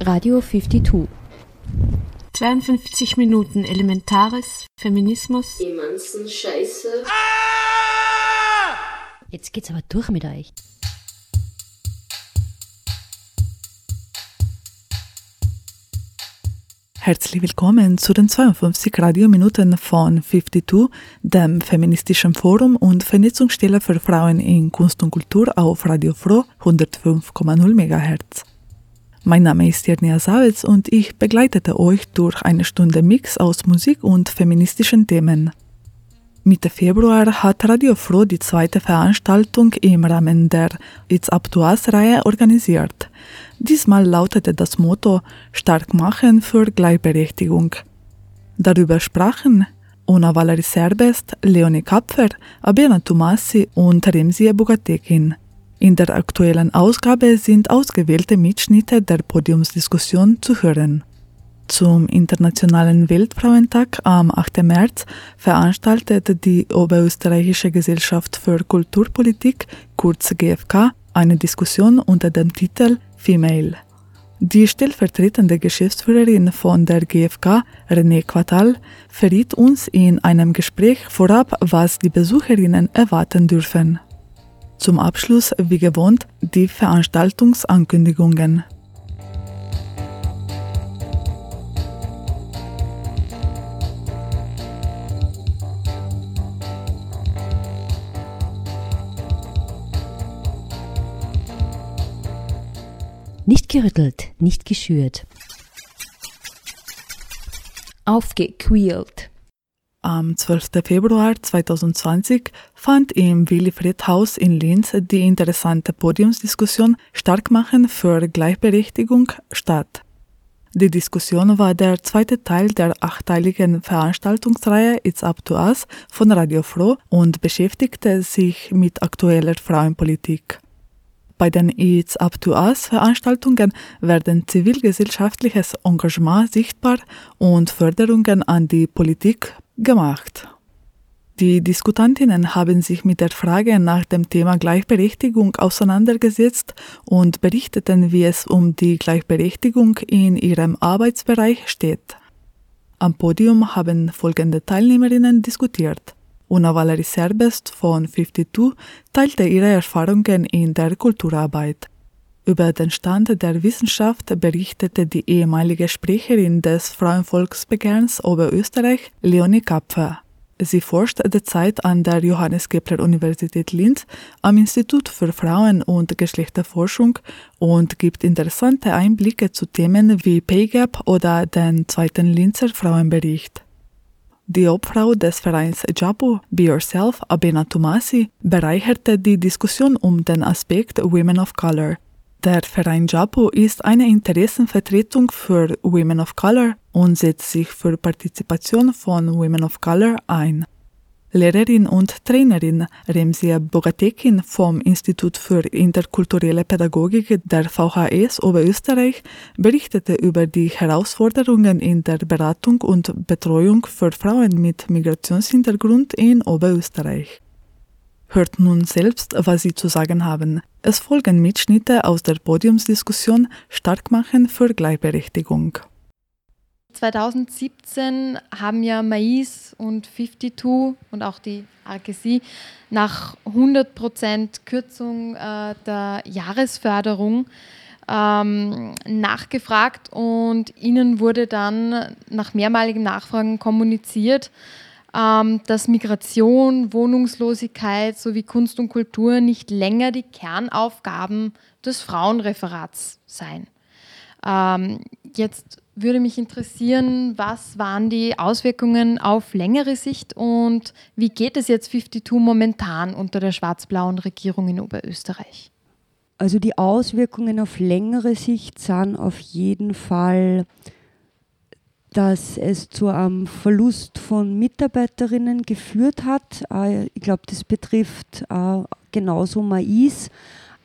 Radio 52. 52 Minuten Elementares, Feminismus. Emanzen Scheiße. Jetzt geht's aber durch mit euch. Herzlich willkommen zu den 52 Radiominuten von 52, dem feministischen Forum und Vernetzungsstelle für Frauen in Kunst und Kultur auf Radio Froh 105,0 MHz. Mein Name ist Jernia Savitz und ich begleitete euch durch eine Stunde Mix aus Musik und feministischen Themen. Mitte Februar hat Radio Froh die zweite Veranstaltung im Rahmen der It's Up to Us-Reihe organisiert. Diesmal lautete das Motto Stark machen für Gleichberechtigung. Darüber sprachen Una Valerie Serbest, Leonie Kapfer, Abena Tomasi und Remzie Bugatekin. In der aktuellen Ausgabe sind ausgewählte Mitschnitte der Podiumsdiskussion zu hören. Zum Internationalen Weltfrauentag am 8. März veranstaltete die Oberösterreichische Gesellschaft für Kulturpolitik, kurz GfK, eine Diskussion unter dem Titel Female. Die stellvertretende Geschäftsführerin von der GfK, René Quatal, verriet uns in einem Gespräch vorab, was die Besucherinnen erwarten dürfen. Zum Abschluss, wie gewohnt, die Veranstaltungsankündigungen. Nicht gerüttelt, nicht geschürt. Aufgequält. Am 12. Februar 2020 fand im Willi-Fried Haus in Linz die interessante Podiumsdiskussion Starkmachen für Gleichberechtigung statt. Die Diskussion war der zweite Teil der achteiligen Veranstaltungsreihe It's Up to Us von Radio Froh und beschäftigte sich mit aktueller Frauenpolitik. Bei den It's Up to Us Veranstaltungen werden zivilgesellschaftliches Engagement sichtbar und Förderungen an die Politik gemacht. Die Diskutantinnen haben sich mit der Frage nach dem Thema Gleichberechtigung auseinandergesetzt und berichteten, wie es um die Gleichberechtigung in ihrem Arbeitsbereich steht. Am Podium haben folgende Teilnehmerinnen diskutiert. Una Valerie Serbest von 52 teilte ihre Erfahrungen in der Kulturarbeit. Über den Stand der Wissenschaft berichtete die ehemalige Sprecherin des Frauenvolksbegehrens Oberösterreich, Leonie Kapfer. Sie forscht derzeit an der Johannes Kepler Universität Linz am Institut für Frauen- und Geschlechterforschung und gibt interessante Einblicke zu Themen wie Pay Gap oder den zweiten Linzer Frauenbericht. Die Obfrau des Vereins Japo, Be Yourself, Abena Tomasi, bereicherte die Diskussion um den Aspekt Women of Color. Der Verein Japo ist eine Interessenvertretung für Women of Color und setzt sich für Partizipation von Women of Color ein. Lehrerin und Trainerin Remsia Bogatekin vom Institut für interkulturelle Pädagogik der VHS Oberösterreich berichtete über die Herausforderungen in der Beratung und Betreuung für Frauen mit Migrationshintergrund in Oberösterreich. Hört nun selbst, was sie zu sagen haben. Es folgen Mitschnitte aus der Podiumsdiskussion Starkmachen für Gleichberechtigung. 2017 haben ja Mais und 52 und auch die RKC nach 100% Kürzung äh, der Jahresförderung ähm, nachgefragt und ihnen wurde dann nach mehrmaligem Nachfragen kommuniziert, dass Migration, Wohnungslosigkeit sowie Kunst und Kultur nicht länger die Kernaufgaben des Frauenreferats seien. Ähm, jetzt würde mich interessieren, was waren die Auswirkungen auf längere Sicht und wie geht es jetzt 52 momentan unter der schwarz-blauen Regierung in Oberösterreich? Also die Auswirkungen auf längere Sicht sind auf jeden Fall, dass es zu einem Verlust von Mitarbeiterinnen geführt hat. Äh, ich glaube, das betrifft äh, genauso Mais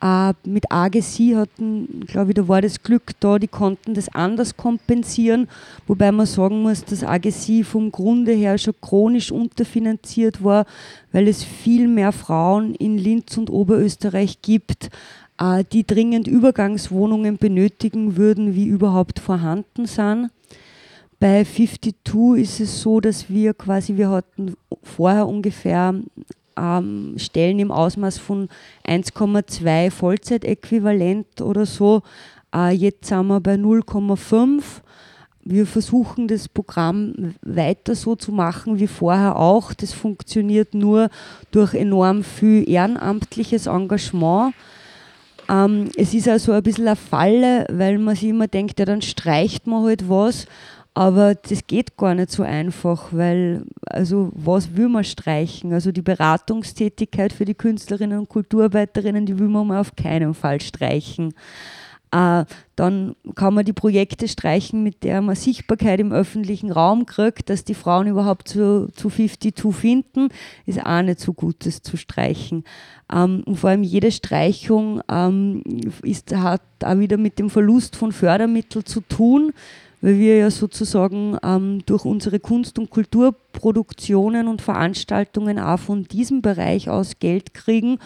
äh, mit AGC hatten, glaube ich, da war das Glück da, die konnten das anders kompensieren, wobei man sagen muss, dass AGC vom Grunde her schon chronisch unterfinanziert war, weil es viel mehr Frauen in Linz und Oberösterreich gibt, die dringend Übergangswohnungen benötigen würden, wie überhaupt vorhanden sind. Bei 52 ist es so, dass wir quasi, wir hatten vorher ungefähr ähm, Stellen im Ausmaß von 1,2 Vollzeitäquivalent oder so. Äh, jetzt sind wir bei 0,5. Wir versuchen das Programm weiter so zu machen wie vorher auch. Das funktioniert nur durch enorm viel ehrenamtliches Engagement. Ähm, es ist also ein bisschen eine Falle, weil man sich immer denkt, ja, dann streicht man halt was. Aber das geht gar nicht so einfach, weil, also, was will man streichen? Also, die Beratungstätigkeit für die Künstlerinnen und Kulturarbeiterinnen, die will man auf keinen Fall streichen. Äh, dann kann man die Projekte streichen, mit der man Sichtbarkeit im öffentlichen Raum kriegt, dass die Frauen überhaupt zu, zu 52 finden, ist auch nicht so gut, das zu streichen. Ähm, und vor allem jede Streichung ähm, ist, hat auch wieder mit dem Verlust von Fördermitteln zu tun weil wir ja sozusagen ähm, durch unsere Kunst- und Kulturproduktionen und Veranstaltungen auch von diesem Bereich aus Geld kriegen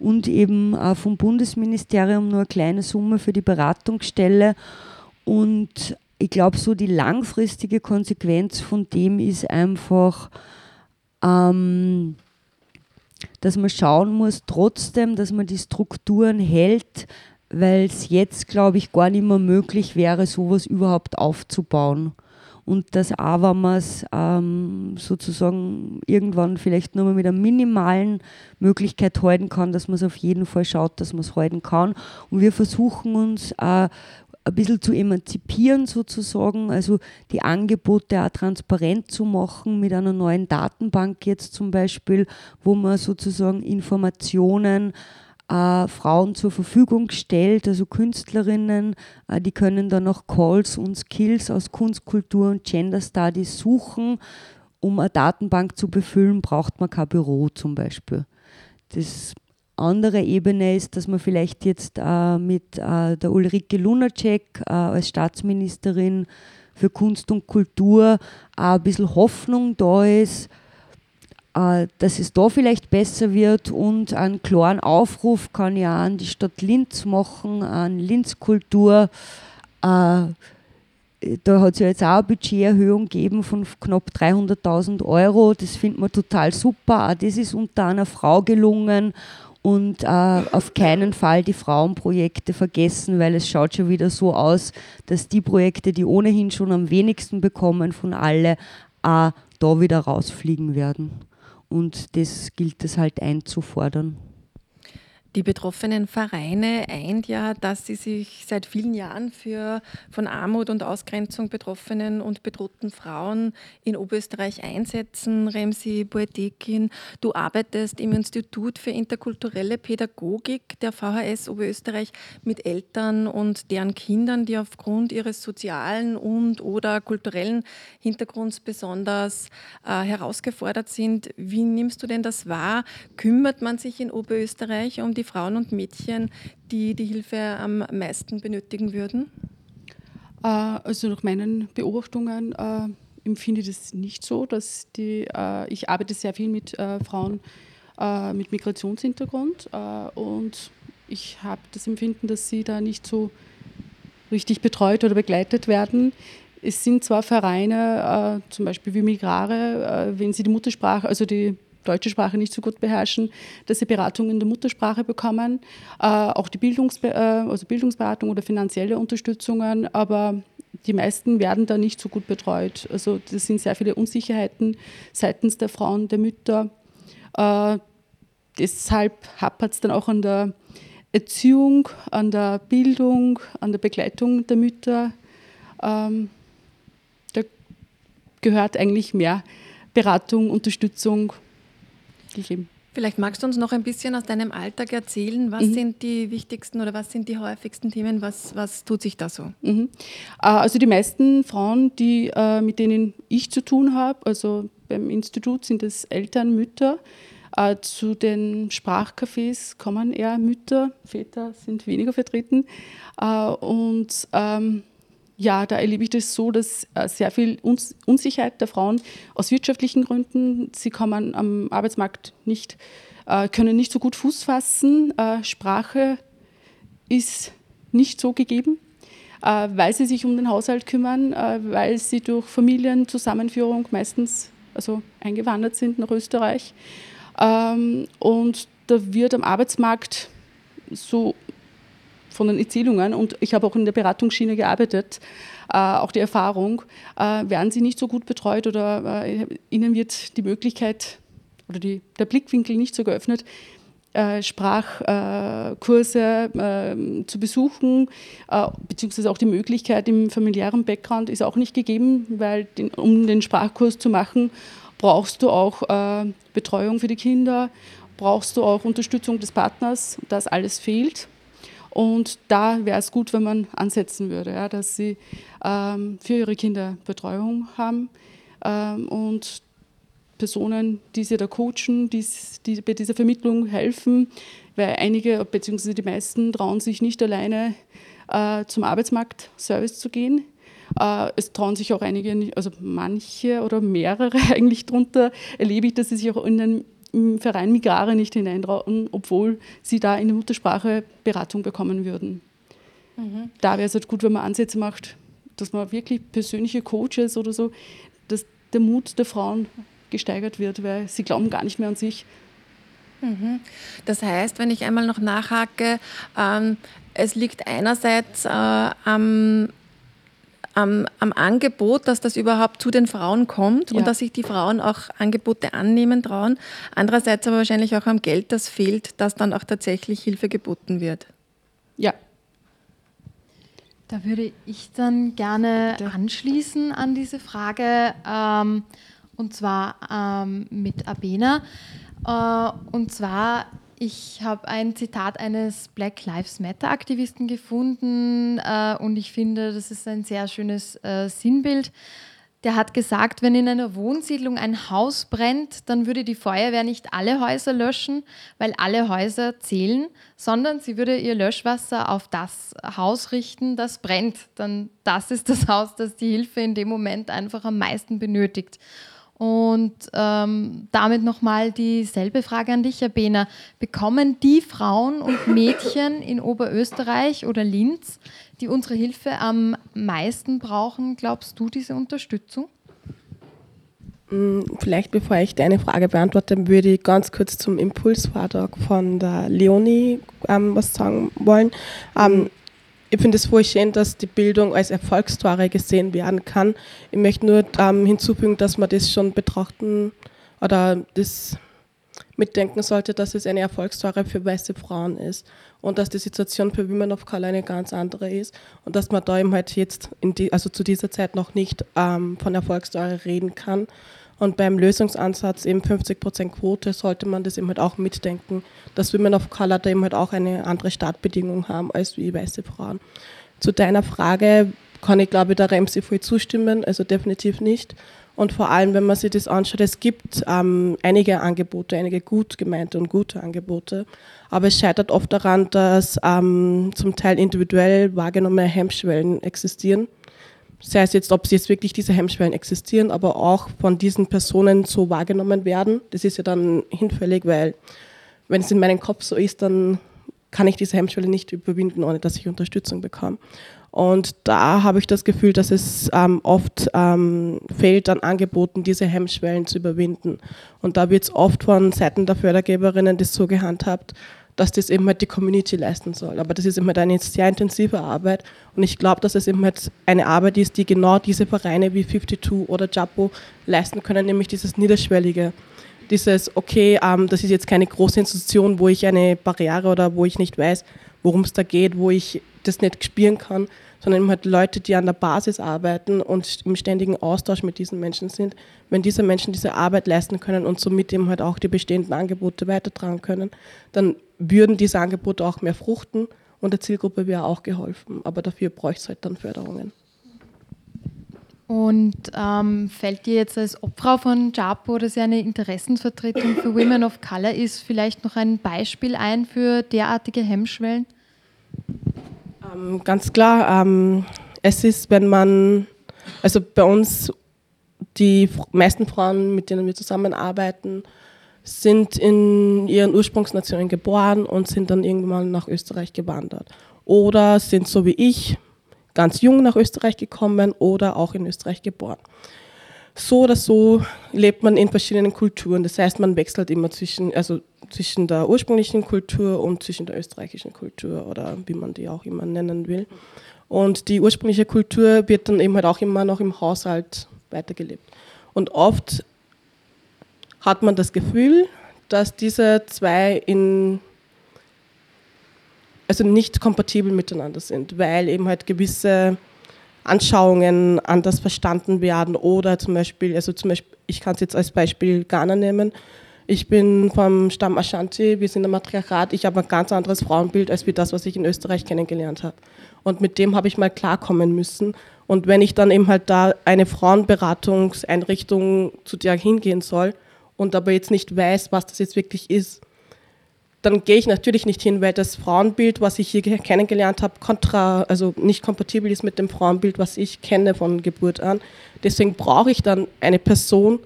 und eben äh, vom Bundesministerium nur eine kleine Summe für die Beratungsstelle. Und ich glaube, so die langfristige Konsequenz von dem ist einfach, ähm, dass man schauen muss, trotzdem, dass man die Strukturen hält, weil es jetzt, glaube ich, gar nicht mehr möglich wäre, sowas überhaupt aufzubauen. Und dass auch, wenn man es ähm, sozusagen irgendwann vielleicht nur mal mit einer minimalen Möglichkeit halten kann, dass man es auf jeden Fall schaut, dass man es halten kann. Und wir versuchen uns äh, ein bisschen zu emanzipieren sozusagen, also die Angebote auch transparent zu machen mit einer neuen Datenbank jetzt zum Beispiel, wo man sozusagen Informationen äh, Frauen zur Verfügung stellt, also Künstlerinnen, äh, die können dann noch Calls und Skills aus Kunst, Kultur und Gender Studies suchen. Um eine Datenbank zu befüllen, braucht man kein Büro zum Beispiel. Das andere Ebene ist, dass man vielleicht jetzt äh, mit äh, der Ulrike Lunacek äh, als Staatsministerin für Kunst und Kultur ein bisschen Hoffnung da ist, äh, dass es da vielleicht besser wird und einen klaren Aufruf kann ich auch an die Stadt Linz machen, an Linz Kultur. Äh, da hat es ja jetzt auch eine Budgeterhöhung gegeben von knapp 300.000 Euro. Das findet man total super. Auch das ist unter einer Frau gelungen und äh, auf keinen Fall die Frauenprojekte vergessen, weil es schaut schon wieder so aus, dass die Projekte, die ohnehin schon am wenigsten bekommen von alle, auch da wieder rausfliegen werden. Und das gilt es halt einzufordern. Die betroffenen Vereine eint ja, dass sie sich seit vielen Jahren für von Armut und Ausgrenzung betroffenen und bedrohten Frauen in Oberösterreich einsetzen. Remsi Boetekin, du arbeitest im Institut für interkulturelle Pädagogik der VHS Oberösterreich mit Eltern und deren Kindern, die aufgrund ihres sozialen und oder kulturellen Hintergrunds besonders äh, herausgefordert sind. Wie nimmst du denn das wahr? Kümmert man sich in Oberösterreich um die die Frauen und Mädchen, die die Hilfe am meisten benötigen würden? Äh, also nach meinen Beobachtungen äh, empfinde ich das nicht so, dass die, äh, ich arbeite sehr viel mit äh, Frauen äh, mit Migrationshintergrund äh, und ich habe das Empfinden, dass sie da nicht so richtig betreut oder begleitet werden. Es sind zwar Vereine, zum Beispiel wie Migrare, wenn sie die Muttersprache, also die deutsche Sprache nicht so gut beherrschen, dass sie Beratung in der Muttersprache bekommen, äh, auch die Bildungsbe äh, also Bildungsberatung oder finanzielle Unterstützungen, aber die meisten werden da nicht so gut betreut. Also das sind sehr viele Unsicherheiten seitens der Frauen, der Mütter. Äh, deshalb hapert es dann auch an der Erziehung, an der Bildung, an der Begleitung der Mütter. Ähm, da gehört eigentlich mehr Beratung, Unterstützung gegeben. Vielleicht magst du uns noch ein bisschen aus deinem Alltag erzählen. Was mhm. sind die wichtigsten oder was sind die häufigsten Themen? Was, was tut sich da so? Mhm. Äh, also die meisten Frauen, die, äh, mit denen ich zu tun habe, also beim Institut sind es Eltern, Mütter. Äh, zu den Sprachcafés kommen eher Mütter, Väter sind weniger vertreten. Und ähm, ja, da erlebe ich das so, dass äh, sehr viel Unsicherheit der Frauen aus wirtschaftlichen Gründen, sie kommen am Arbeitsmarkt nicht, äh, können nicht so gut Fuß fassen. Äh, Sprache ist nicht so gegeben, weil sie sich um den Haushalt kümmern, weil sie durch Familienzusammenführung meistens also eingewandert sind nach Österreich. Ähm, und da wird am Arbeitsmarkt so von den Erzählungen, und ich habe auch in der Beratungsschiene gearbeitet, äh, auch die Erfahrung, äh, werden sie nicht so gut betreut oder äh, ihnen wird die Möglichkeit oder die, der Blickwinkel nicht so geöffnet, äh, Sprachkurse äh, zu besuchen, äh, beziehungsweise auch die Möglichkeit im familiären Background ist auch nicht gegeben, weil um den Sprachkurs zu machen, brauchst du auch äh, Betreuung für die Kinder, brauchst du auch Unterstützung des Partners, das alles fehlt. Und da wäre es gut, wenn man ansetzen würde, ja, dass sie ähm, für ihre Kinder Betreuung haben ähm, und Personen, die sie da coachen, die, die bei dieser Vermittlung helfen, weil einige bzw. die meisten trauen sich nicht alleine äh, zum Arbeitsmarktservice zu gehen. Äh, es trauen sich auch einige, also manche oder mehrere eigentlich darunter, erlebe ich, dass sie sich auch in den im Verein Migrare nicht hineintrauen, obwohl sie da in der Muttersprache Beratung bekommen würden. Mhm. Da wäre es halt gut, wenn man Ansätze macht, dass man wirklich persönliche Coaches oder so, dass der Mut der Frauen gesteigert wird, weil sie glauben gar nicht mehr an sich. Mhm. Das heißt, wenn ich einmal noch nachhake, ähm, es liegt einerseits äh, am, am, am, Angebot, dass das überhaupt zu den Frauen kommt ja. und dass sich die Frauen auch Angebote annehmen trauen. Andererseits aber wahrscheinlich auch am Geld, das fehlt, dass dann auch tatsächlich Hilfe geboten wird. Ja. Da würde ich dann gerne anschließen an diese Frage. Ähm, und zwar ähm, mit Abena. Äh, und zwar, ich habe ein Zitat eines Black Lives Matter Aktivisten gefunden äh, und ich finde, das ist ein sehr schönes äh, Sinnbild. Der hat gesagt, wenn in einer Wohnsiedlung ein Haus brennt, dann würde die Feuerwehr nicht alle Häuser löschen, weil alle Häuser zählen, sondern sie würde ihr Löschwasser auf das Haus richten, das brennt. Dann das ist das Haus, das die Hilfe in dem Moment einfach am meisten benötigt. Und ähm, damit nochmal dieselbe Frage an dich, Herr Behner. Bekommen die Frauen und Mädchen in Oberösterreich oder Linz, die unsere Hilfe am meisten brauchen, glaubst du, diese Unterstützung? Mm, vielleicht bevor ich deine Frage beantworte, würde ich ganz kurz zum Impulsvortrag von der Leonie ähm, was sagen wollen. Ähm, ich finde es schön, dass die Bildung als Erfolgsstory gesehen werden kann. Ich möchte nur ähm, hinzufügen, dass man das schon betrachten oder das mitdenken sollte, dass es eine Erfolgsstory für weiße Frauen ist und dass die Situation für Women of Color eine ganz andere ist und dass man da eben halt jetzt, die, also zu dieser Zeit noch nicht ähm, von Erfolgsstory reden kann und beim Lösungsansatz eben 50% Quote sollte man das eben halt auch mitdenken, dass Women of Color da eben halt auch eine andere Startbedingung haben als wie weiße Frauen. Zu deiner Frage kann ich glaube ich der Remsi voll zustimmen, also definitiv nicht. Und vor allem, wenn man sich das anschaut, es gibt ähm, einige Angebote, einige gut gemeinte und gute Angebote, aber es scheitert oft daran, dass ähm, zum Teil individuell wahrgenommene Hemmschwellen existieren sei es jetzt, ob sie jetzt wirklich diese Hemmschwellen existieren, aber auch von diesen Personen so wahrgenommen werden. Das ist ja dann hinfällig, weil wenn es in meinem Kopf so ist, dann kann ich diese Hemmschwelle nicht überwinden, ohne dass ich Unterstützung bekomme. Und da habe ich das Gefühl, dass es ähm, oft ähm, fehlt an Angeboten, diese Hemmschwellen zu überwinden. Und da wird es oft von Seiten der Fördergeberinnen das so gehandhabt, dass das eben halt die Community leisten soll. Aber das ist eben halt eine sehr intensive Arbeit und ich glaube, dass es eben halt eine Arbeit ist, die genau diese Vereine wie 52 oder Japo leisten können, nämlich dieses Niederschwellige. Dieses, okay, ähm, das ist jetzt keine große Institution, wo ich eine Barriere oder wo ich nicht weiß, worum es da geht, wo ich das nicht spüren kann, sondern eben halt Leute, die an der Basis arbeiten und im ständigen Austausch mit diesen Menschen sind. Wenn diese Menschen diese Arbeit leisten können und somit eben halt auch die bestehenden Angebote weitertragen können, dann würden diese Angebote auch mehr fruchten und der Zielgruppe wäre auch geholfen. Aber dafür bräuchte es halt dann Förderungen. Und ähm, fällt dir jetzt als Obfrau von JAPO, das ja eine Interessensvertretung für Women of Color ist, vielleicht noch ein Beispiel ein für derartige Hemmschwellen? Ähm, ganz klar, ähm, es ist, wenn man, also bei uns, die meisten Frauen, mit denen wir zusammenarbeiten, sind in ihren Ursprungsnationen geboren und sind dann irgendwann nach Österreich gewandert. oder sind so wie ich ganz jung nach Österreich gekommen oder auch in Österreich geboren. So oder so lebt man in verschiedenen Kulturen. Das heißt, man wechselt immer zwischen, also zwischen der ursprünglichen Kultur und zwischen der österreichischen Kultur oder wie man die auch immer nennen will. Und die ursprüngliche Kultur wird dann eben halt auch immer noch im Haushalt weitergelebt. Und oft hat man das Gefühl, dass diese zwei in also nicht kompatibel miteinander sind, weil eben halt gewisse Anschauungen anders verstanden werden oder zum Beispiel, also zum Beispiel, ich kann es jetzt als Beispiel Ghana nehmen. Ich bin vom Stamm Ashanti, wir sind ein Matriarchat, ich habe ein ganz anderes Frauenbild als wie das, was ich in Österreich kennengelernt habe. Und mit dem habe ich mal klarkommen müssen. Und wenn ich dann eben halt da eine Frauenberatungseinrichtung zu der hingehen soll und aber jetzt nicht weiß, was das jetzt wirklich ist, dann gehe ich natürlich nicht hin, weil das Frauenbild, was ich hier kennengelernt habe, kontra, also nicht kompatibel ist mit dem Frauenbild, was ich kenne von Geburt an. Deswegen brauche ich dann eine Person,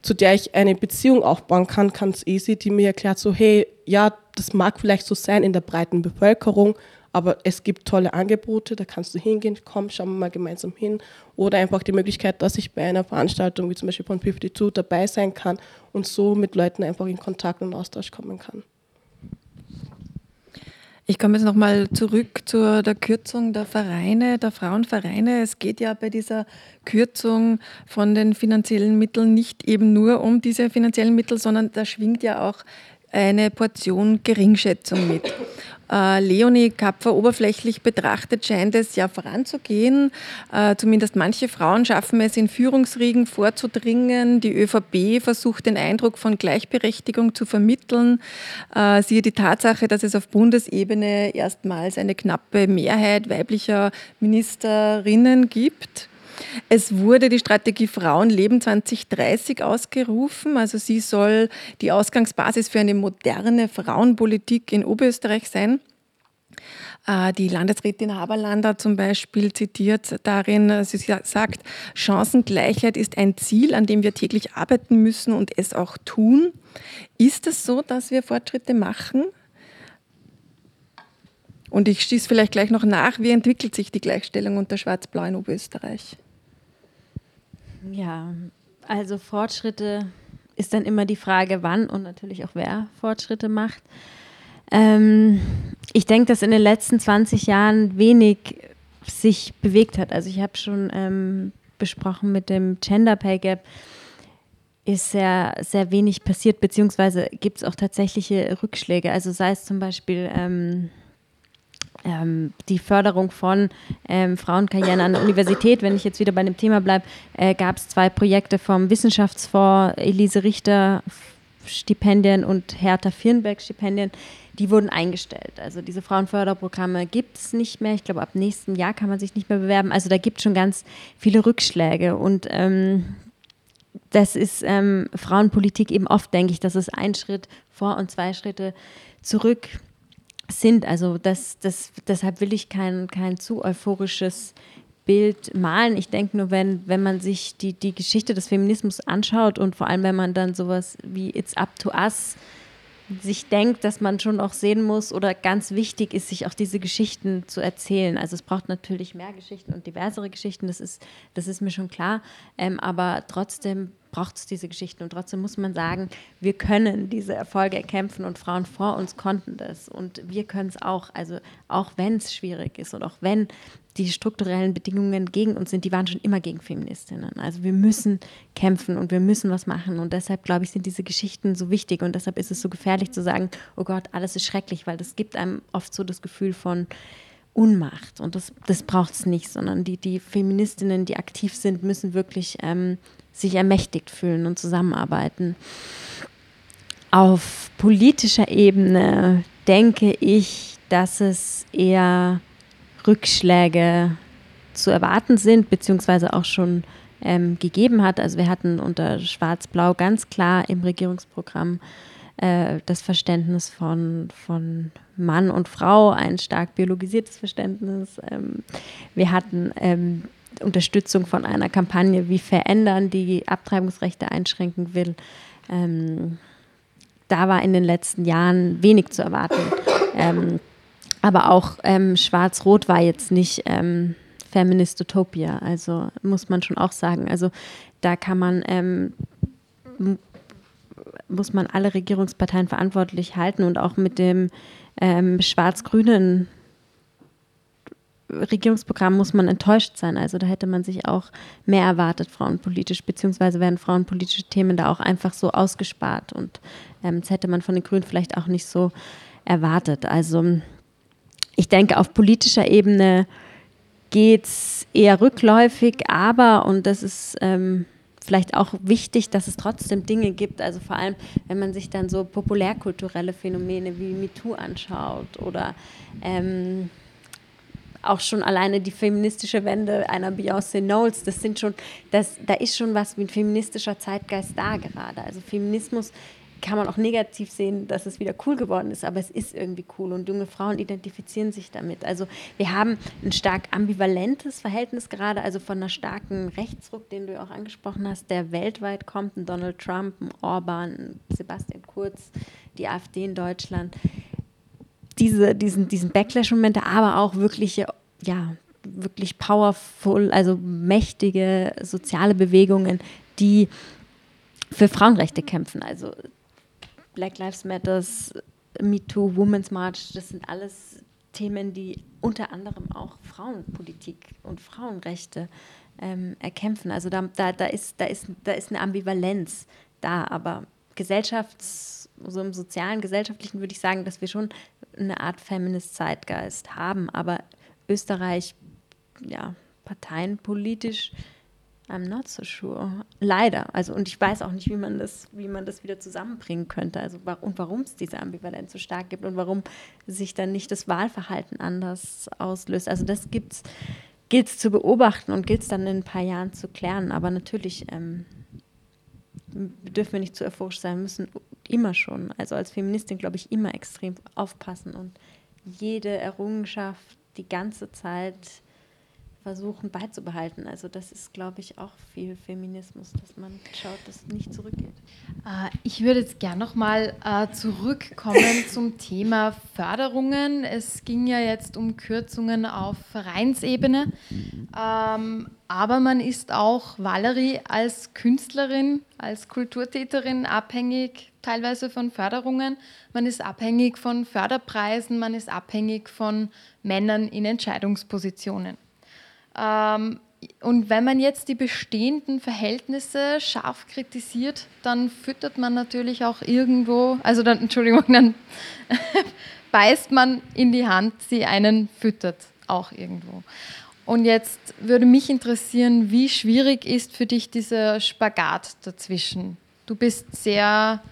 zu der ich eine Beziehung aufbauen kann, ganz easy, die mir erklärt so, hey, ja, das mag vielleicht so sein in der breiten Bevölkerung, aber es gibt tolle Angebote, da kannst du hingehen, komm, schauen wir mal gemeinsam hin. Oder einfach die Möglichkeit, dass ich bei einer Veranstaltung wie zum Beispiel von 52 dabei sein kann und so mit Leuten einfach in Kontakt und Austausch kommen kann. Ich komme jetzt nochmal zurück zu der Kürzung der Vereine, der Frauenvereine. Es geht ja bei dieser Kürzung von den finanziellen Mitteln nicht eben nur um diese finanziellen Mittel, sondern da schwingt ja auch eine Portion Geringschätzung mit. Äh, Leonie Kapfer oberflächlich betrachtet scheint es ja voranzugehen. Äh, zumindest manche Frauen schaffen es, in Führungsriegen vorzudringen. Die ÖVP versucht den Eindruck von Gleichberechtigung zu vermitteln. Äh, siehe die Tatsache, dass es auf Bundesebene erstmals eine knappe Mehrheit weiblicher Ministerinnen gibt. Es wurde die Strategie Frauenleben 2030 ausgerufen. Also sie soll die Ausgangsbasis für eine moderne Frauenpolitik in Oberösterreich sein. Äh, die Landesrätin Haberlander zum Beispiel zitiert darin, sie sagt, Chancengleichheit ist ein Ziel, an dem wir täglich arbeiten müssen und es auch tun. Ist es so, dass wir Fortschritte machen? Und ich schieße vielleicht gleich noch nach, wie entwickelt sich die Gleichstellung unter Schwarz-Blau in Oberösterreich? Ja, also Fortschritte ist dann immer die Frage, wann und natürlich auch wer Fortschritte macht. Ähm, ich denke, dass in den letzten 20 Jahren wenig sich bewegt hat. Also ich habe schon ähm, besprochen mit dem Gender Pay Gap, ist sehr, sehr wenig passiert, beziehungsweise gibt es auch tatsächliche Rückschläge. Also sei es zum Beispiel ähm, ähm, die Förderung von ähm, Frauenkarrieren an der Universität. Wenn ich jetzt wieder bei dem Thema bleibe, äh, gab es zwei Projekte vom Wissenschaftsfonds Elise Richter Stipendien und Hertha Firnberg Stipendien, die wurden eingestellt. Also diese Frauenförderprogramme gibt es nicht mehr. Ich glaube, ab nächstem Jahr kann man sich nicht mehr bewerben. Also da gibt es schon ganz viele Rückschläge und ähm, das ist ähm, Frauenpolitik eben oft, denke ich, dass es ein Schritt vor und zwei Schritte zurück sind. Also das, das, deshalb will ich kein, kein zu euphorisches Bild malen. Ich denke nur, wenn, wenn man sich die, die Geschichte des Feminismus anschaut und vor allem, wenn man dann sowas wie It's Up to Us sich denkt, dass man schon auch sehen muss oder ganz wichtig ist, sich auch diese Geschichten zu erzählen. Also es braucht natürlich mehr Geschichten und diversere Geschichten, das ist, das ist mir schon klar. Ähm, aber trotzdem braucht es diese Geschichten und trotzdem muss man sagen, wir können diese Erfolge erkämpfen und Frauen vor uns konnten das und wir können es auch. Also auch wenn es schwierig ist und auch wenn die strukturellen Bedingungen gegen uns sind, die waren schon immer gegen Feministinnen. Also wir müssen kämpfen und wir müssen was machen. Und deshalb, glaube ich, sind diese Geschichten so wichtig und deshalb ist es so gefährlich zu sagen, oh Gott, alles ist schrecklich, weil das gibt einem oft so das Gefühl von Unmacht. Und das, das braucht es nicht, sondern die, die Feministinnen, die aktiv sind, müssen wirklich ähm, sich ermächtigt fühlen und zusammenarbeiten. Auf politischer Ebene denke ich, dass es eher Rückschläge zu erwarten sind, beziehungsweise auch schon ähm, gegeben hat. Also wir hatten unter Schwarz-Blau ganz klar im Regierungsprogramm äh, das Verständnis von, von Mann und Frau, ein stark biologisiertes Verständnis. Ähm, wir hatten ähm, Unterstützung von einer Kampagne wie Verändern, die Abtreibungsrechte einschränken will. Ähm, da war in den letzten Jahren wenig zu erwarten. Ähm, aber auch ähm, Schwarz-Rot war jetzt nicht ähm, Feminist Utopia, also muss man schon auch sagen. Also da kann man, ähm, muss man alle Regierungsparteien verantwortlich halten und auch mit dem ähm, schwarz-grünen Regierungsprogramm muss man enttäuscht sein. Also da hätte man sich auch mehr erwartet, frauenpolitisch, beziehungsweise werden frauenpolitische Themen da auch einfach so ausgespart. Und ähm, das hätte man von den Grünen vielleicht auch nicht so erwartet. Also ich denke, auf politischer Ebene geht es eher rückläufig, aber, und das ist ähm, vielleicht auch wichtig, dass es trotzdem Dinge gibt, also vor allem, wenn man sich dann so populärkulturelle Phänomene wie MeToo anschaut oder ähm, auch schon alleine die feministische Wende einer Beyoncé Knowles, das sind schon, das, da ist schon was ein feministischer Zeitgeist da gerade. Also Feminismus kann man auch negativ sehen, dass es wieder cool geworden ist, aber es ist irgendwie cool und junge Frauen identifizieren sich damit. Also wir haben ein stark ambivalentes Verhältnis gerade, also von einer starken Rechtsruck, den du auch angesprochen hast, der weltweit kommt, ein Donald Trump, ein Orban, ein Sebastian Kurz, die AfD in Deutschland. Diese, diesen, diesen Backlash-Momente, aber auch wirkliche, ja, wirklich powerful, also mächtige soziale Bewegungen, die für Frauenrechte kämpfen. Also Black Lives Matters, MeToo, Women's March, das sind alles Themen, die unter anderem auch Frauenpolitik und Frauenrechte ähm, erkämpfen. Also da, da, da, ist, da, ist, da ist eine Ambivalenz da, aber gesellschafts-, so im sozialen, gesellschaftlichen würde ich sagen, dass wir schon eine Art Feminist-Zeitgeist haben, aber Österreich, ja, parteienpolitisch I'm not so sure. Leider. Also, und ich weiß auch nicht, wie man das, wie man das wieder zusammenbringen könnte. Also, und warum es diese Ambivalenz so stark gibt und warum sich dann nicht das Wahlverhalten anders auslöst. Also, das gilt es zu beobachten und gilt es dann in ein paar Jahren zu klären. Aber natürlich ähm, dürfen wir nicht zu euphorisch sein, wir müssen immer schon, also als Feministin, glaube ich, immer extrem aufpassen und jede Errungenschaft die ganze Zeit versuchen beizubehalten. Also das ist, glaube ich, auch viel Feminismus, dass man schaut, dass es nicht zurückgeht. Äh, ich würde jetzt gerne nochmal äh, zurückkommen zum Thema Förderungen. Es ging ja jetzt um Kürzungen auf Vereinsebene, ähm, aber man ist auch, Valerie, als Künstlerin, als Kulturtäterin abhängig teilweise von Förderungen. Man ist abhängig von Förderpreisen, man ist abhängig von Männern in Entscheidungspositionen. Ähm, und wenn man jetzt die bestehenden Verhältnisse scharf kritisiert, dann füttert man natürlich auch irgendwo, also dann, Entschuldigung, dann beißt man in die Hand, die einen füttert, auch irgendwo. Und jetzt würde mich interessieren, wie schwierig ist für dich dieser Spagat dazwischen? Du bist sehr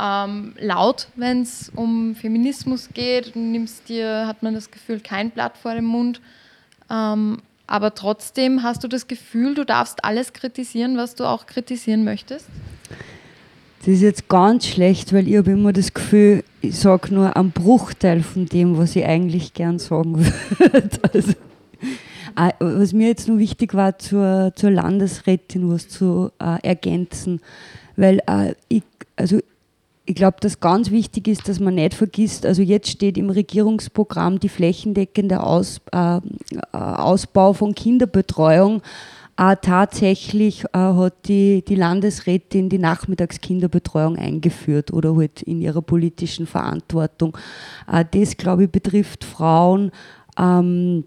ähm, laut, wenn es um Feminismus geht. Nimmst dir, hat man das Gefühl, kein Blatt vor dem Mund. Ähm, aber trotzdem hast du das Gefühl, du darfst alles kritisieren, was du auch kritisieren möchtest? Das ist jetzt ganz schlecht, weil ich habe immer das Gefühl, ich sage nur einen Bruchteil von dem, was ich eigentlich gern sagen würde. Also, was mir jetzt nur wichtig war, zur, zur Landesrätin was zu äh, ergänzen, weil äh, ich, also ich glaube, dass ganz wichtig ist, dass man nicht vergisst, also jetzt steht im Regierungsprogramm die flächendeckende Aus, äh, äh Ausbau von Kinderbetreuung. Äh, tatsächlich äh, hat die, die Landesrätin die Nachmittagskinderbetreuung eingeführt oder halt in ihrer politischen Verantwortung. Äh, das, glaube ich, betrifft Frauen, ähm,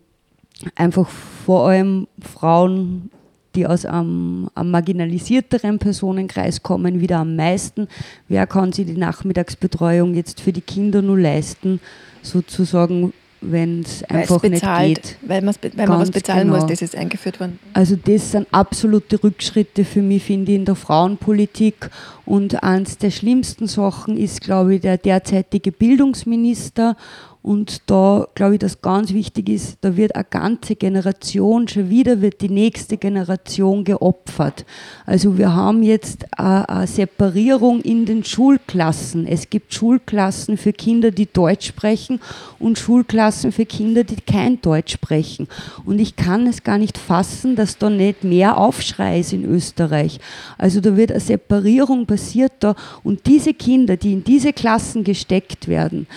einfach vor allem Frauen die aus einem, einem, marginalisierteren Personenkreis kommen, wieder am meisten. Wer kann sich die Nachmittagsbetreuung jetzt für die Kinder nur leisten, sozusagen, wenn es einfach bezahlt, nicht geht? Weil, weil man was bezahlen genau. muss, das ist eingeführt worden. Also das sind absolute Rückschritte für mich, finde ich, in der Frauenpolitik. Und eines der schlimmsten Sachen ist, glaube ich, der derzeitige Bildungsminister und da glaube ich, dass ganz wichtig ist, da wird eine ganze Generation, schon wieder wird die nächste Generation geopfert. Also wir haben jetzt eine Separierung in den Schulklassen. Es gibt Schulklassen für Kinder, die Deutsch sprechen und Schulklassen für Kinder, die kein Deutsch sprechen. Und ich kann es gar nicht fassen, dass da nicht mehr Aufschrei ist in Österreich. Also da wird eine Separierung passiert da und diese Kinder, die in diese Klassen gesteckt werden,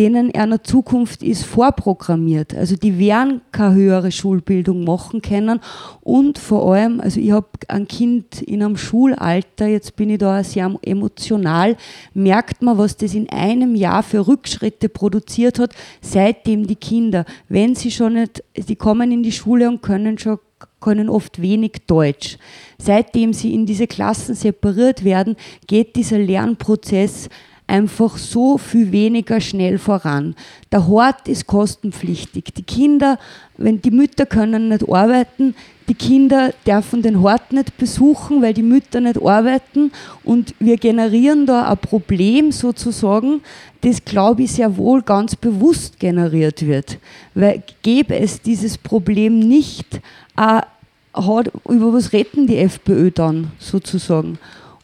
denen einer Zukunft ist vorprogrammiert. Also die werden keine höhere Schulbildung machen können und vor allem, also ich habe ein Kind in einem Schulalter, jetzt bin ich da sehr emotional, merkt man, was das in einem Jahr für Rückschritte produziert hat, seitdem die Kinder, wenn sie schon nicht, sie kommen in die Schule und können schon können oft wenig Deutsch. Seitdem sie in diese Klassen separiert werden, geht dieser Lernprozess einfach so viel weniger schnell voran. Der Hort ist kostenpflichtig. Die Kinder, wenn die Mütter können nicht arbeiten, die Kinder dürfen den Hort nicht besuchen, weil die Mütter nicht arbeiten und wir generieren da ein Problem sozusagen, das glaube ich sehr wohl ganz bewusst generiert wird. Weil gäbe es dieses Problem nicht, äh, über was retten die FPÖ dann sozusagen?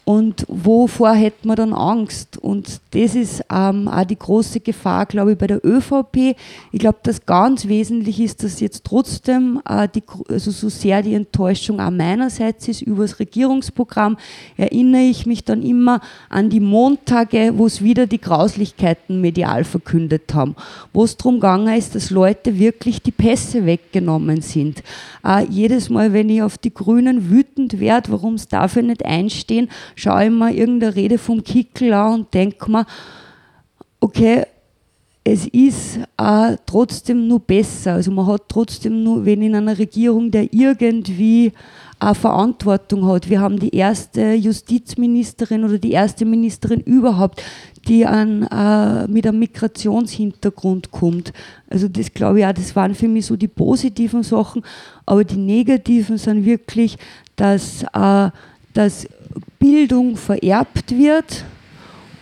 Und wovor hätte man dann Angst? Und das ist ähm, auch die große Gefahr, glaube ich, bei der ÖVP. Ich glaube, dass ganz wesentlich ist, dass jetzt trotzdem, äh, die, also so sehr die Enttäuschung auch meinerseits ist über das Regierungsprogramm, erinnere ich mich dann immer an die Montage, wo es wieder die Grauslichkeiten medial verkündet haben, wo es darum gegangen ist, dass Leute wirklich die Pässe weggenommen sind. Äh, jedes Mal, wenn ich auf die Grünen wütend werde, warum es dafür nicht einstehen, schaue ich mir irgendeine Rede vom Kickel an und denke mir, okay, es ist äh, trotzdem nur besser. Also man hat trotzdem nur, wenn in einer Regierung, der irgendwie eine Verantwortung hat. Wir haben die erste Justizministerin oder die erste Ministerin überhaupt, die an, äh, mit einem Migrationshintergrund kommt. Also das glaube ich auch, das waren für mich so die positiven Sachen, aber die negativen sind wirklich, dass, äh, dass Bildung vererbt wird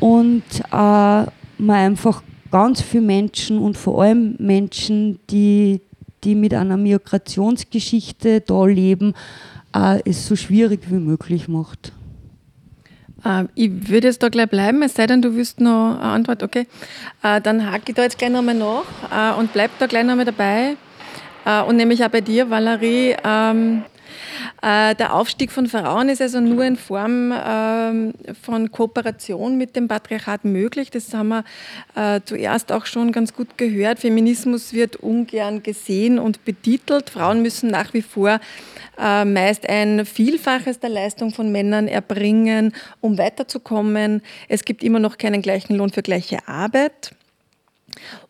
und äh, man einfach ganz viele Menschen und vor allem Menschen, die, die mit einer Migrationsgeschichte da leben, äh, es so schwierig wie möglich macht. Äh, ich würde jetzt da gleich bleiben, es sei denn, du wüsst noch eine Antwort. Okay, äh, dann hake ich da jetzt gleich nochmal nach äh, und bleib da gleich nochmal dabei. Äh, und nämlich auch bei dir, Valerie. Äh, der Aufstieg von Frauen ist also nur in Form ähm, von Kooperation mit dem Patriarchat möglich. Das haben wir äh, zuerst auch schon ganz gut gehört. Feminismus wird ungern gesehen und betitelt. Frauen müssen nach wie vor äh, meist ein Vielfaches der Leistung von Männern erbringen, um weiterzukommen. Es gibt immer noch keinen gleichen Lohn für gleiche Arbeit.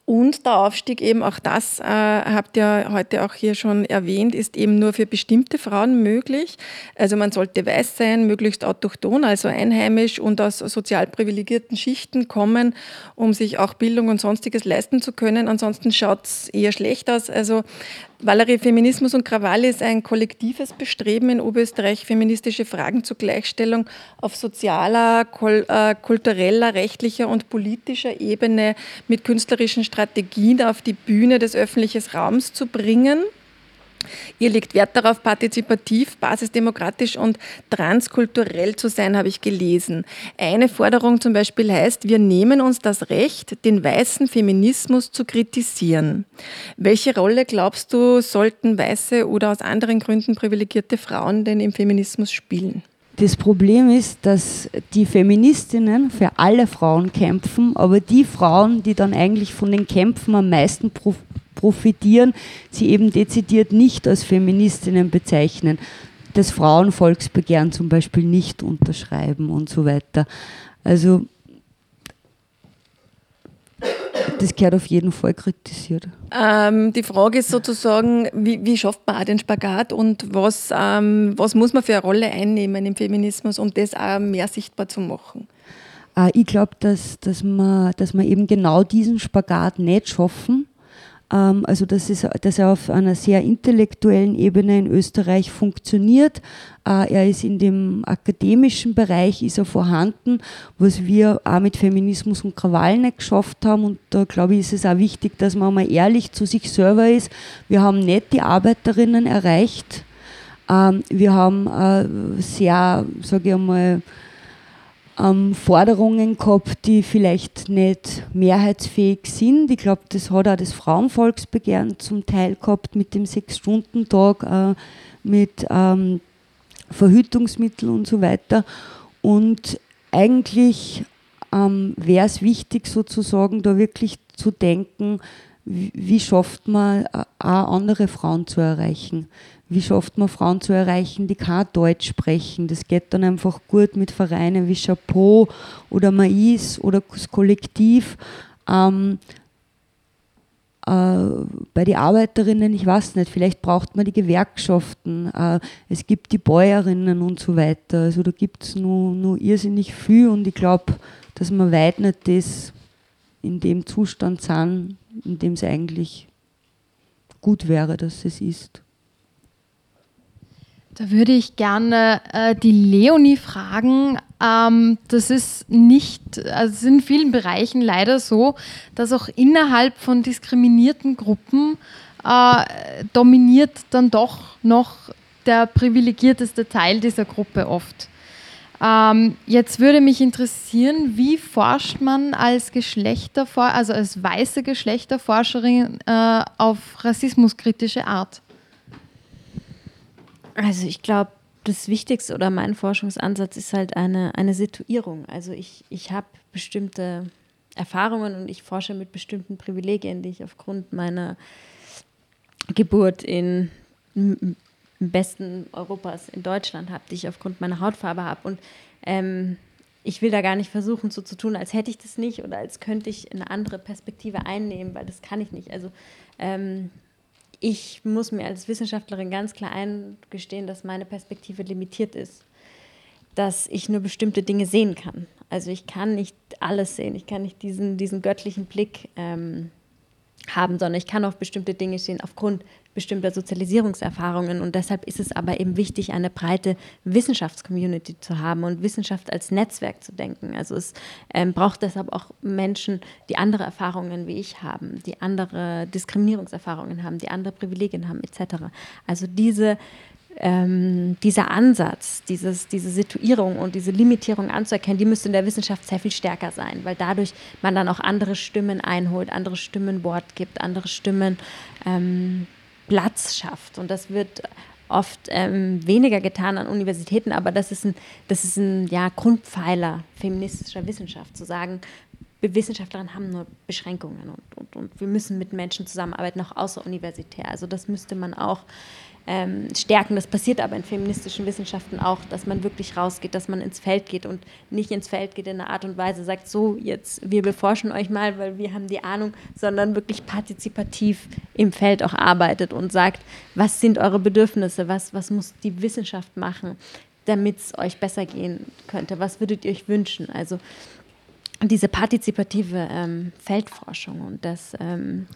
Und der Aufstieg eben, auch das äh, habt ihr heute auch hier schon erwähnt, ist eben nur für bestimmte Frauen möglich. Also man sollte weiß sein, möglichst autochton, also einheimisch und aus sozial privilegierten Schichten kommen, um sich auch Bildung und sonstiges leisten zu können. Ansonsten schaut es eher schlecht aus. Also Valerie, Feminismus und Krawall ist ein kollektives Bestreben in Oberösterreich, feministische Fragen zur Gleichstellung auf sozialer, äh, kultureller, rechtlicher und politischer Ebene mit künstlerischen Strategien auf die Bühne des öffentlichen Raums zu bringen. Ihr legt Wert darauf, partizipativ, basisdemokratisch und transkulturell zu sein, habe ich gelesen. Eine Forderung zum Beispiel heißt, wir nehmen uns das Recht, den weißen Feminismus zu kritisieren. Welche Rolle glaubst du, sollten weiße oder aus anderen Gründen privilegierte Frauen denn im Feminismus spielen? Das Problem ist, dass die Feministinnen für alle Frauen kämpfen, aber die Frauen, die dann eigentlich von den Kämpfen am meisten profitieren, sie eben dezidiert nicht als Feministinnen bezeichnen, das Frauenvolksbegehren zum Beispiel nicht unterschreiben und so weiter. Also das gehört auf jeden Fall kritisiert. Ähm, die Frage ist sozusagen, wie, wie, schafft man auch den Spagat und was, ähm, was muss man für eine Rolle einnehmen im Feminismus, um das auch mehr sichtbar zu machen? Äh, ich glaube, dass, dass, man, dass man eben genau diesen Spagat nicht schaffen also dass, es, dass er auf einer sehr intellektuellen Ebene in Österreich funktioniert. Äh, er ist in dem akademischen Bereich ist er vorhanden, was wir auch mit Feminismus und Krawall nicht geschafft haben. Und da glaube ich, ist es auch wichtig, dass man mal ehrlich zu sich selber ist. Wir haben nicht die Arbeiterinnen erreicht. Ähm, wir haben äh, sehr, sage ich einmal, ähm, Forderungen gehabt, die vielleicht nicht mehrheitsfähig sind. Ich glaube, das hat auch das Frauenvolksbegehren zum Teil gehabt mit dem Sechs-Stunden-Tag, äh, mit ähm, Verhütungsmitteln und so weiter. Und eigentlich ähm, wäre es wichtig, sozusagen da wirklich zu denken, wie, schafft man äh, auch andere Frauen zu erreichen? Wie schafft man Frauen zu erreichen, die kein Deutsch sprechen? Das geht dann einfach gut mit Vereinen wie Chapeau oder Mais oder das Kollektiv. Ähm, äh, bei den Arbeiterinnen, ich weiß nicht, vielleicht braucht man die Gewerkschaften, äh, es gibt die Bäuerinnen und so weiter. Also da gibt es nur, nur irrsinnig viel und ich glaube, dass wir weit nicht das in dem Zustand sind, in dem es eigentlich gut wäre, dass es ist. Da würde ich gerne äh, die Leonie fragen. Ähm, das ist nicht, also es ist in vielen Bereichen leider so, dass auch innerhalb von diskriminierten Gruppen äh, dominiert dann doch noch der privilegierteste Teil dieser Gruppe oft. Ähm, jetzt würde mich interessieren, wie forscht man als Geschlechterfor also als weiße Geschlechterforscherin äh, auf rassismuskritische Art? Also ich glaube, das Wichtigste oder mein Forschungsansatz ist halt eine, eine Situierung. Also ich, ich habe bestimmte Erfahrungen und ich forsche mit bestimmten Privilegien, die ich aufgrund meiner Geburt in besten Europas in Deutschland habe, die ich aufgrund meiner Hautfarbe habe. Und ähm, ich will da gar nicht versuchen, so zu tun, als hätte ich das nicht oder als könnte ich eine andere Perspektive einnehmen, weil das kann ich nicht. Also ähm, ich muss mir als Wissenschaftlerin ganz klar eingestehen, dass meine Perspektive limitiert ist, dass ich nur bestimmte Dinge sehen kann. Also ich kann nicht alles sehen, ich kann nicht diesen, diesen göttlichen Blick ähm, haben, sondern ich kann auf bestimmte Dinge sehen aufgrund bestimmter Sozialisierungserfahrungen. Und deshalb ist es aber eben wichtig, eine breite Wissenschaftscommunity zu haben und Wissenschaft als Netzwerk zu denken. Also es ähm, braucht deshalb auch Menschen, die andere Erfahrungen wie ich haben, die andere Diskriminierungserfahrungen haben, die andere Privilegien haben, etc. Also diese ähm, dieser Ansatz, dieses, diese Situierung und diese Limitierung anzuerkennen, die müsste in der Wissenschaft sehr viel stärker sein, weil dadurch man dann auch andere Stimmen einholt, andere Stimmen Wort gibt, andere Stimmen ähm, Platz schafft. Und das wird oft ähm, weniger getan an Universitäten, aber das ist ein, das ist ein ja, Grundpfeiler feministischer Wissenschaft, zu sagen, Wissenschaftlerinnen haben nur Beschränkungen und, und, und wir müssen mit Menschen zusammenarbeiten, auch außeruniversitär. Also das müsste man auch ähm, stärken. Das passiert aber in feministischen Wissenschaften auch, dass man wirklich rausgeht, dass man ins Feld geht und nicht ins Feld geht in einer Art und Weise, sagt, so, jetzt, wir beforschen euch mal, weil wir haben die Ahnung, sondern wirklich partizipativ im Feld auch arbeitet und sagt, was sind eure Bedürfnisse, was, was muss die Wissenschaft machen, damit es euch besser gehen könnte, was würdet ihr euch wünschen? Also diese partizipative ähm, Feldforschung und das ähm,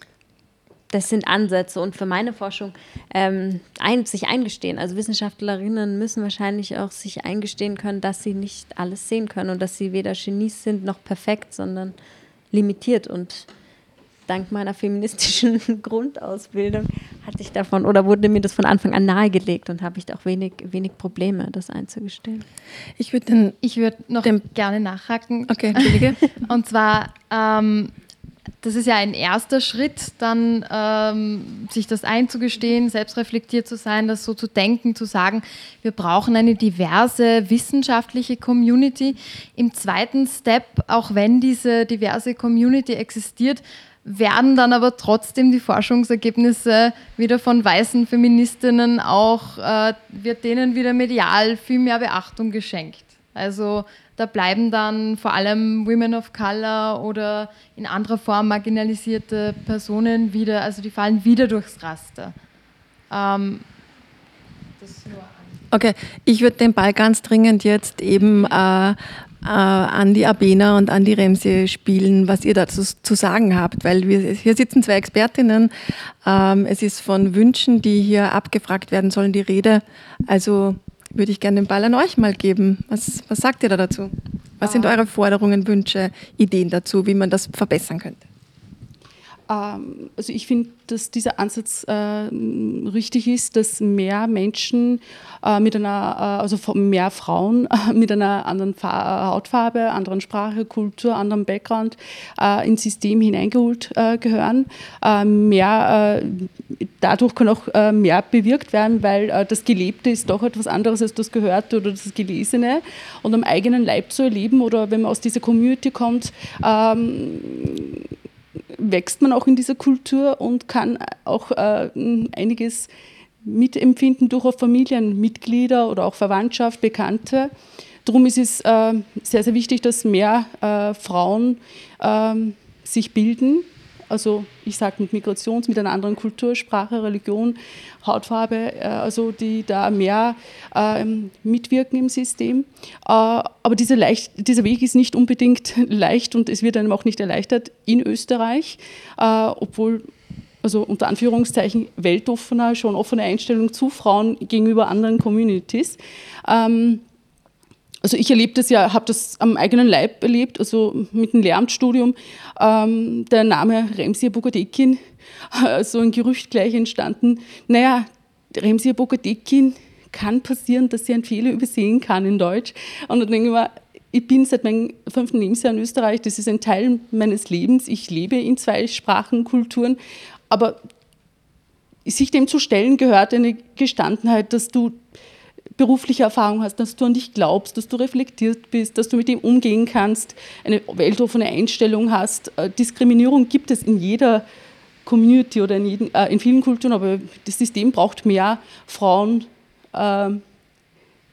das sind Ansätze und für meine Forschung ähm, ein, sich eingestehen. Also Wissenschaftlerinnen müssen wahrscheinlich auch sich eingestehen können, dass sie nicht alles sehen können und dass sie weder Genies sind noch perfekt, sondern limitiert. Und dank meiner feministischen Grundausbildung hatte ich davon oder wurde mir das von Anfang an nahegelegt und habe ich da auch wenig, wenig Probleme, das einzugestehen. Ich würde würd noch gerne nachhaken. Okay, Entschuldige. und zwar ähm, das ist ja ein erster Schritt, dann ähm, sich das einzugestehen, selbstreflektiert zu sein, das so zu denken, zu sagen, wir brauchen eine diverse wissenschaftliche Community. Im zweiten Step, auch wenn diese diverse Community existiert, werden dann aber trotzdem die Forschungsergebnisse wieder von weißen Feministinnen auch, äh, wird denen wieder medial viel mehr Beachtung geschenkt. Also da bleiben dann vor allem Women of Color oder in anderer Form marginalisierte Personen wieder, also die fallen wieder durchs Raster. Ähm, okay, ich würde den Ball ganz dringend jetzt eben äh, äh, an die Abena und an die Remse spielen, was ihr dazu zu sagen habt, weil wir, hier sitzen zwei Expertinnen. Ähm, es ist von Wünschen, die hier abgefragt werden sollen, die Rede. Also würde ich gerne den Ball an euch mal geben. Was, was sagt ihr da dazu? Was sind ah. eure Forderungen, Wünsche, Ideen dazu, wie man das verbessern könnte? Ähm, also ich finde, dass dieser Ansatz äh, richtig ist, dass mehr Menschen äh, mit einer, äh, also mehr Frauen äh, mit einer anderen Fa Hautfarbe, anderen Sprache, Kultur, anderem Background äh, ins System hineingeholt äh, gehören. mehr, dadurch kann auch mehr bewirkt werden, weil das Gelebte ist doch etwas anderes als das Gehörte oder das Gelesene. Und am eigenen Leib zu erleben oder wenn man aus dieser Community kommt, ähm, wächst man auch in dieser Kultur und kann auch äh, einiges mitempfinden durch auch Familienmitglieder oder auch Verwandtschaft, Bekannte. Darum ist es äh, sehr, sehr wichtig, dass mehr äh, Frauen ähm, sich bilden also ich sage mit Migrations, mit einer anderen Kultur, Sprache, Religion, Hautfarbe, äh, also die da mehr äh, mitwirken im System. Äh, aber dieser, leicht, dieser Weg ist nicht unbedingt leicht und es wird einem auch nicht erleichtert in Österreich, äh, obwohl also unter Anführungszeichen weltoffener, schon offene Einstellung zu Frauen gegenüber anderen Communities. Ähm, also ich erlebe das ja, habe das am eigenen Leib erlebt, also mit dem Lehramtsstudium. Ähm, der Name Remsia Bogadekin, äh, so ein Gerücht gleich entstanden. Naja, Remsia Bogadekin kann passieren, dass sie einen Fehler übersehen kann in Deutsch. Und dann denke ich mir, ich bin seit meinem fünften Lebensjahr in Österreich, das ist ein Teil meines Lebens. Ich lebe in zwei Sprachen, Kulturen, aber sich dem zu stellen gehört eine Gestandenheit, dass du berufliche Erfahrung hast, dass du an dich glaubst, dass du reflektiert bist, dass du mit dem umgehen kannst, eine weltoffene Einstellung hast. Äh, Diskriminierung gibt es in jeder Community oder in, jeden, äh, in vielen Kulturen, aber das System braucht mehr Frauen, äh,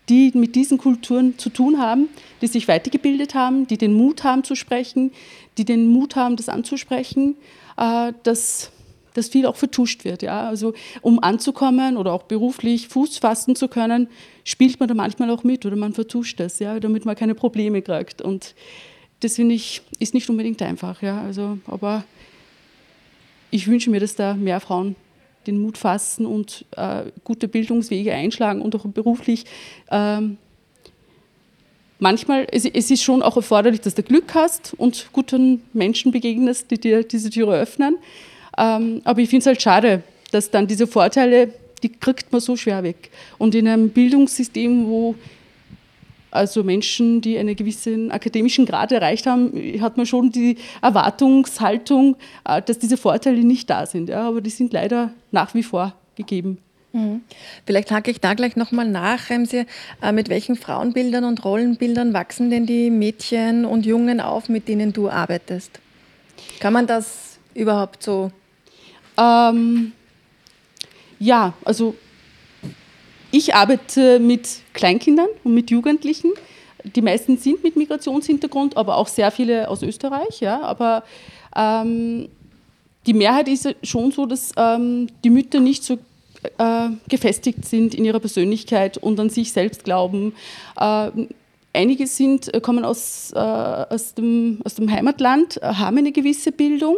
die mit diesen Kulturen zu tun haben, die sich weitergebildet haben, die den Mut haben zu sprechen, die den Mut haben, das anzusprechen, äh, dass dass viel auch vertuscht wird. Ja? Also um anzukommen oder auch beruflich Fuß fassen zu können, spielt man da manchmal auch mit oder man vertuscht das, ja? damit man keine Probleme kriegt. Und das finde ich, ist nicht unbedingt einfach. Ja? Also, aber ich wünsche mir, dass da mehr Frauen den Mut fassen und äh, gute Bildungswege einschlagen und auch beruflich ähm, manchmal, es, es, ist schon auch erforderlich, dass du Glück hast und guten Menschen begegnest, die dir diese Türe öffnen. Ähm, aber ich finde es halt schade, dass dann diese Vorteile, die kriegt man so schwer weg. Und in einem Bildungssystem, wo also Menschen, die einen gewissen akademischen Grad erreicht haben, hat man schon die Erwartungshaltung, äh, dass diese Vorteile nicht da sind. Ja, aber die sind leider nach wie vor gegeben. Mhm. Vielleicht hake ich da gleich nochmal nach, Remsi. Äh, mit welchen Frauenbildern und Rollenbildern wachsen denn die Mädchen und Jungen auf, mit denen du arbeitest? Kann man das überhaupt so ähm, ja, also ich arbeite mit Kleinkindern und mit Jugendlichen. Die meisten sind mit Migrationshintergrund, aber auch sehr viele aus Österreich. Ja, aber ähm, die Mehrheit ist schon so, dass ähm, die Mütter nicht so äh, gefestigt sind in ihrer Persönlichkeit und an sich selbst glauben. Äh, Einige sind, äh, kommen aus, äh, aus, dem, aus dem Heimatland, äh, haben eine gewisse Bildung,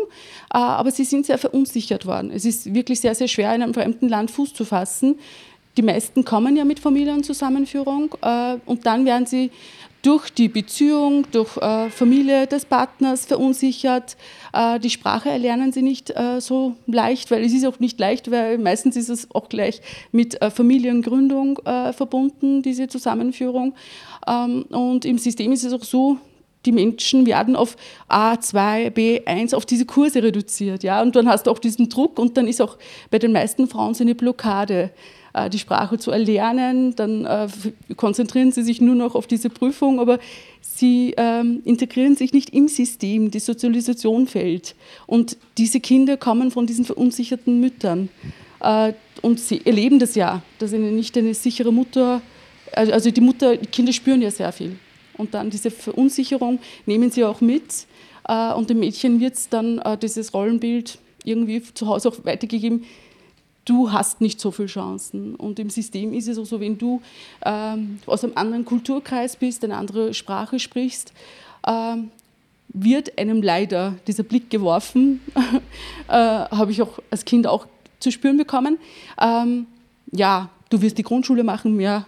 äh, aber sie sind sehr verunsichert worden. Es ist wirklich sehr, sehr schwer, in einem fremden Land Fuß zu fassen. Die meisten kommen ja mit Familienzusammenführung äh, und dann werden sie durch die Beziehung, durch äh, Familie des Partners verunsichert. Äh, die Sprache erlernen sie nicht äh, so leicht, weil es ist auch nicht leicht, weil meistens ist es auch gleich mit äh, Familiengründung verbunden, diese Zusammenführung. Ähm, und im System ist es auch so, die Menschen werden auf A2, B1, auf diese Kurse reduziert. Ja? Und dann hast du auch diesen Druck und dann ist auch bei den meisten Frauen so eine Blockade, äh, die Sprache zu erlernen. Dann äh, konzentrieren sie sich nur noch auf diese Prüfung, aber sie ähm, integrieren sich nicht im System, die Sozialisation fällt. Und diese Kinder kommen von diesen verunsicherten Müttern. Äh, und sie erleben das ja, dass ihnen nicht eine sichere Mutter also, also die Mutter, die Kinder spüren ja sehr viel. Und dann diese Verunsicherung nehmen sie auch mit. Und dem Mädchen wird dann dieses Rollenbild irgendwie zu Hause auch weitergegeben. Du hast nicht so viele Chancen. Und im System ist es auch so, wenn du ähm, aus einem anderen Kulturkreis bist, eine andere Sprache sprichst, ähm, wird einem leider dieser Blick geworfen. äh, Habe ich auch als Kind auch zu spüren bekommen. Ähm, ja, du wirst die Grundschule machen, mehr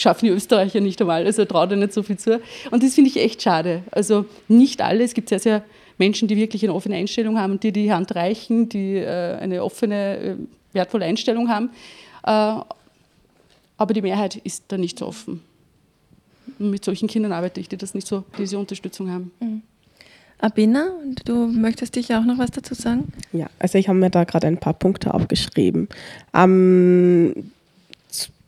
schaffen die Österreicher nicht einmal, also traut er nicht so viel zu. Und das finde ich echt schade. Also nicht alle, es gibt sehr, sehr Menschen, die wirklich eine offene Einstellung haben und die die Hand reichen, die äh, eine offene, äh, wertvolle Einstellung haben. Äh, aber die Mehrheit ist da nicht so offen. Und mit solchen Kindern arbeite ich, die das nicht so, diese Unterstützung haben. Mhm. Abina, du möchtest dich auch noch was dazu sagen? Ja, also ich habe mir da gerade ein paar Punkte aufgeschrieben. Ähm,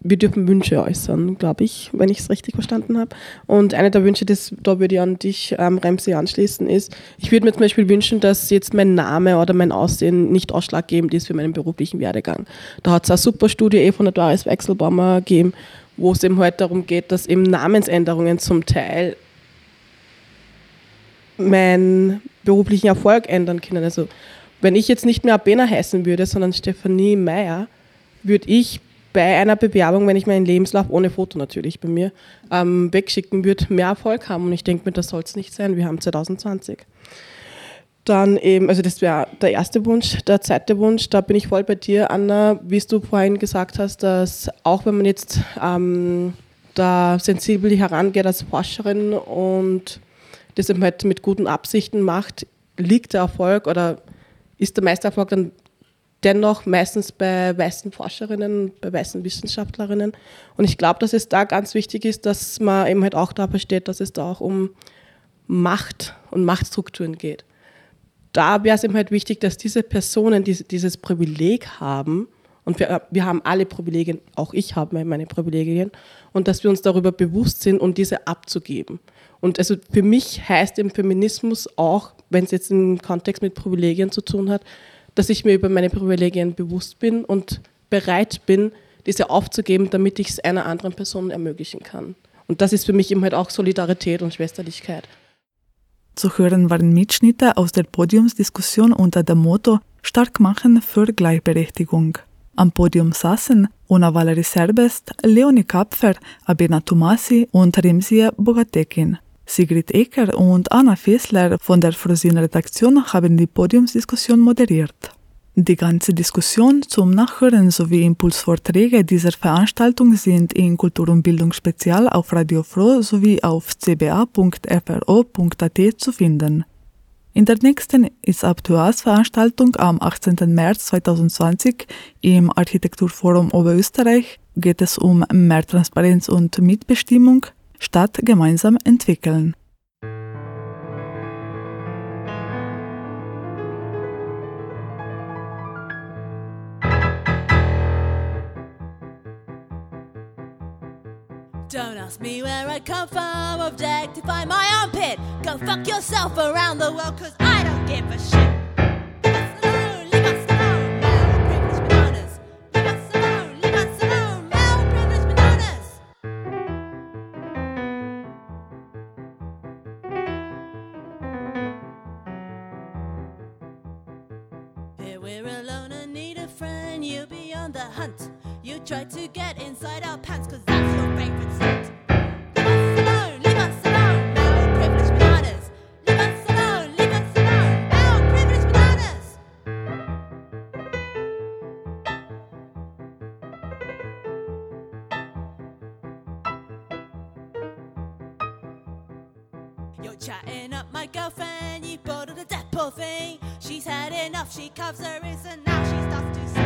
wir dürfen Wünsche äußern, glaube ich, wenn ich es richtig verstanden habe. Und einer der Wünsche, das, da würde ich an dich, ähm, Remsi, anschließen, ist, ich würde mir zum Beispiel wünschen, dass jetzt mein Name oder mein Aussehen nicht ausschlaggebend ist für meinen beruflichen Werdegang. Da hat es eine super Studie eh von der Doris Wechselbaumer gegeben, wo es eben heute halt darum geht, dass eben Namensänderungen zum Teil meinen beruflichen Erfolg ändern können. Also wenn ich jetzt nicht mehr Abena heißen würde, sondern Stefanie Meyer, würde ich bei einer Bewerbung, wenn ich meinen Lebenslauf ohne Foto natürlich bei mir ähm, wegschicken würde, mehr Erfolg haben. Und ich denke mir, das soll es nicht sein. Wir haben 2020. Dann eben, also das wäre der erste Wunsch. Der zweite Wunsch, da bin ich voll bei dir, Anna, wie du vorhin gesagt hast, dass auch wenn man jetzt ähm, da sensibel herangeht als Forscherin und das eben halt mit guten Absichten macht, liegt der Erfolg oder ist der meiste Erfolg dann dennoch meistens bei weißen Forscherinnen, bei weißen Wissenschaftlerinnen. Und ich glaube, dass es da ganz wichtig ist, dass man eben halt auch da versteht, dass es da auch um Macht und Machtstrukturen geht. Da wäre es eben halt wichtig, dass diese Personen die, dieses Privileg haben, und wir, wir haben alle Privilegien, auch ich habe meine Privilegien, und dass wir uns darüber bewusst sind und diese abzugeben. Und also für mich heißt im Feminismus auch, wenn es jetzt im Kontext mit Privilegien zu tun hat, dass ich mir über meine Privilegien bewusst bin und bereit bin, diese aufzugeben, damit ich es einer anderen Person ermöglichen kann. Und das ist für mich eben halt auch Solidarität und Schwesterlichkeit. Zu hören waren Mitschnitte aus der Podiumsdiskussion unter dem Motto Stark machen für Gleichberechtigung. Am Podium saßen Una Valerie Serbest, Leonie Kapfer, Abena Tomasi und Remsia Bogatekin. Sigrid Ecker und Anna Fessler von der Frosin-Redaktion haben die Podiumsdiskussion moderiert. Die ganze Diskussion zum Nachhören sowie Impulsvorträge dieser Veranstaltung sind in Kultur und Bildung Spezial auf Radio Froh sowie auf cba.fro.at zu finden. In der nächsten Is-Up-to-Us-Veranstaltung am 18. März 2020 im Architekturforum Oberösterreich geht es um mehr Transparenz und Mitbestimmung, Stadt gemeinsam entwickeln. Don't ask me where I come from, objectify my armpit. Go fuck yourself around the world, cause I don't give a shit. Try to get inside our pants, cause that's your favorite scent. You're chatting up my girlfriend, you bored of the death poor thing. She's had enough, she covers her ears and now she starts to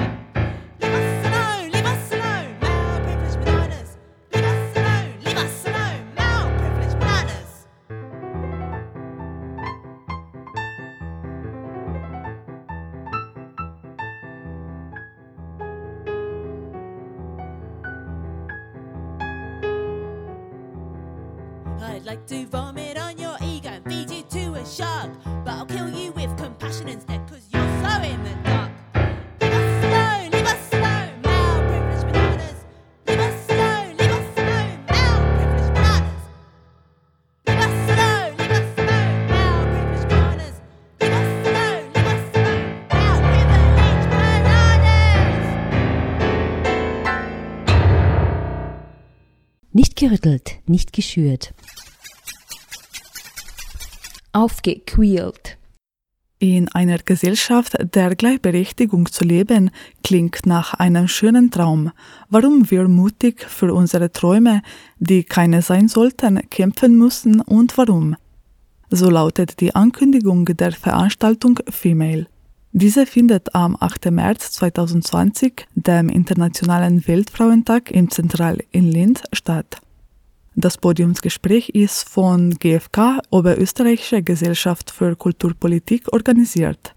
gerüttelt, nicht geschürt aufgequält. In einer Gesellschaft der Gleichberechtigung zu leben, klingt nach einem schönen Traum. Warum wir mutig für unsere Träume, die keine sein sollten, kämpfen müssen und warum? So lautet die Ankündigung der Veranstaltung Female. Diese findet am 8. März 2020, dem Internationalen Weltfrauentag im Zentral in Linz, statt. Das Podiumsgespräch ist von GfK, Oberösterreichische Gesellschaft für Kulturpolitik, organisiert.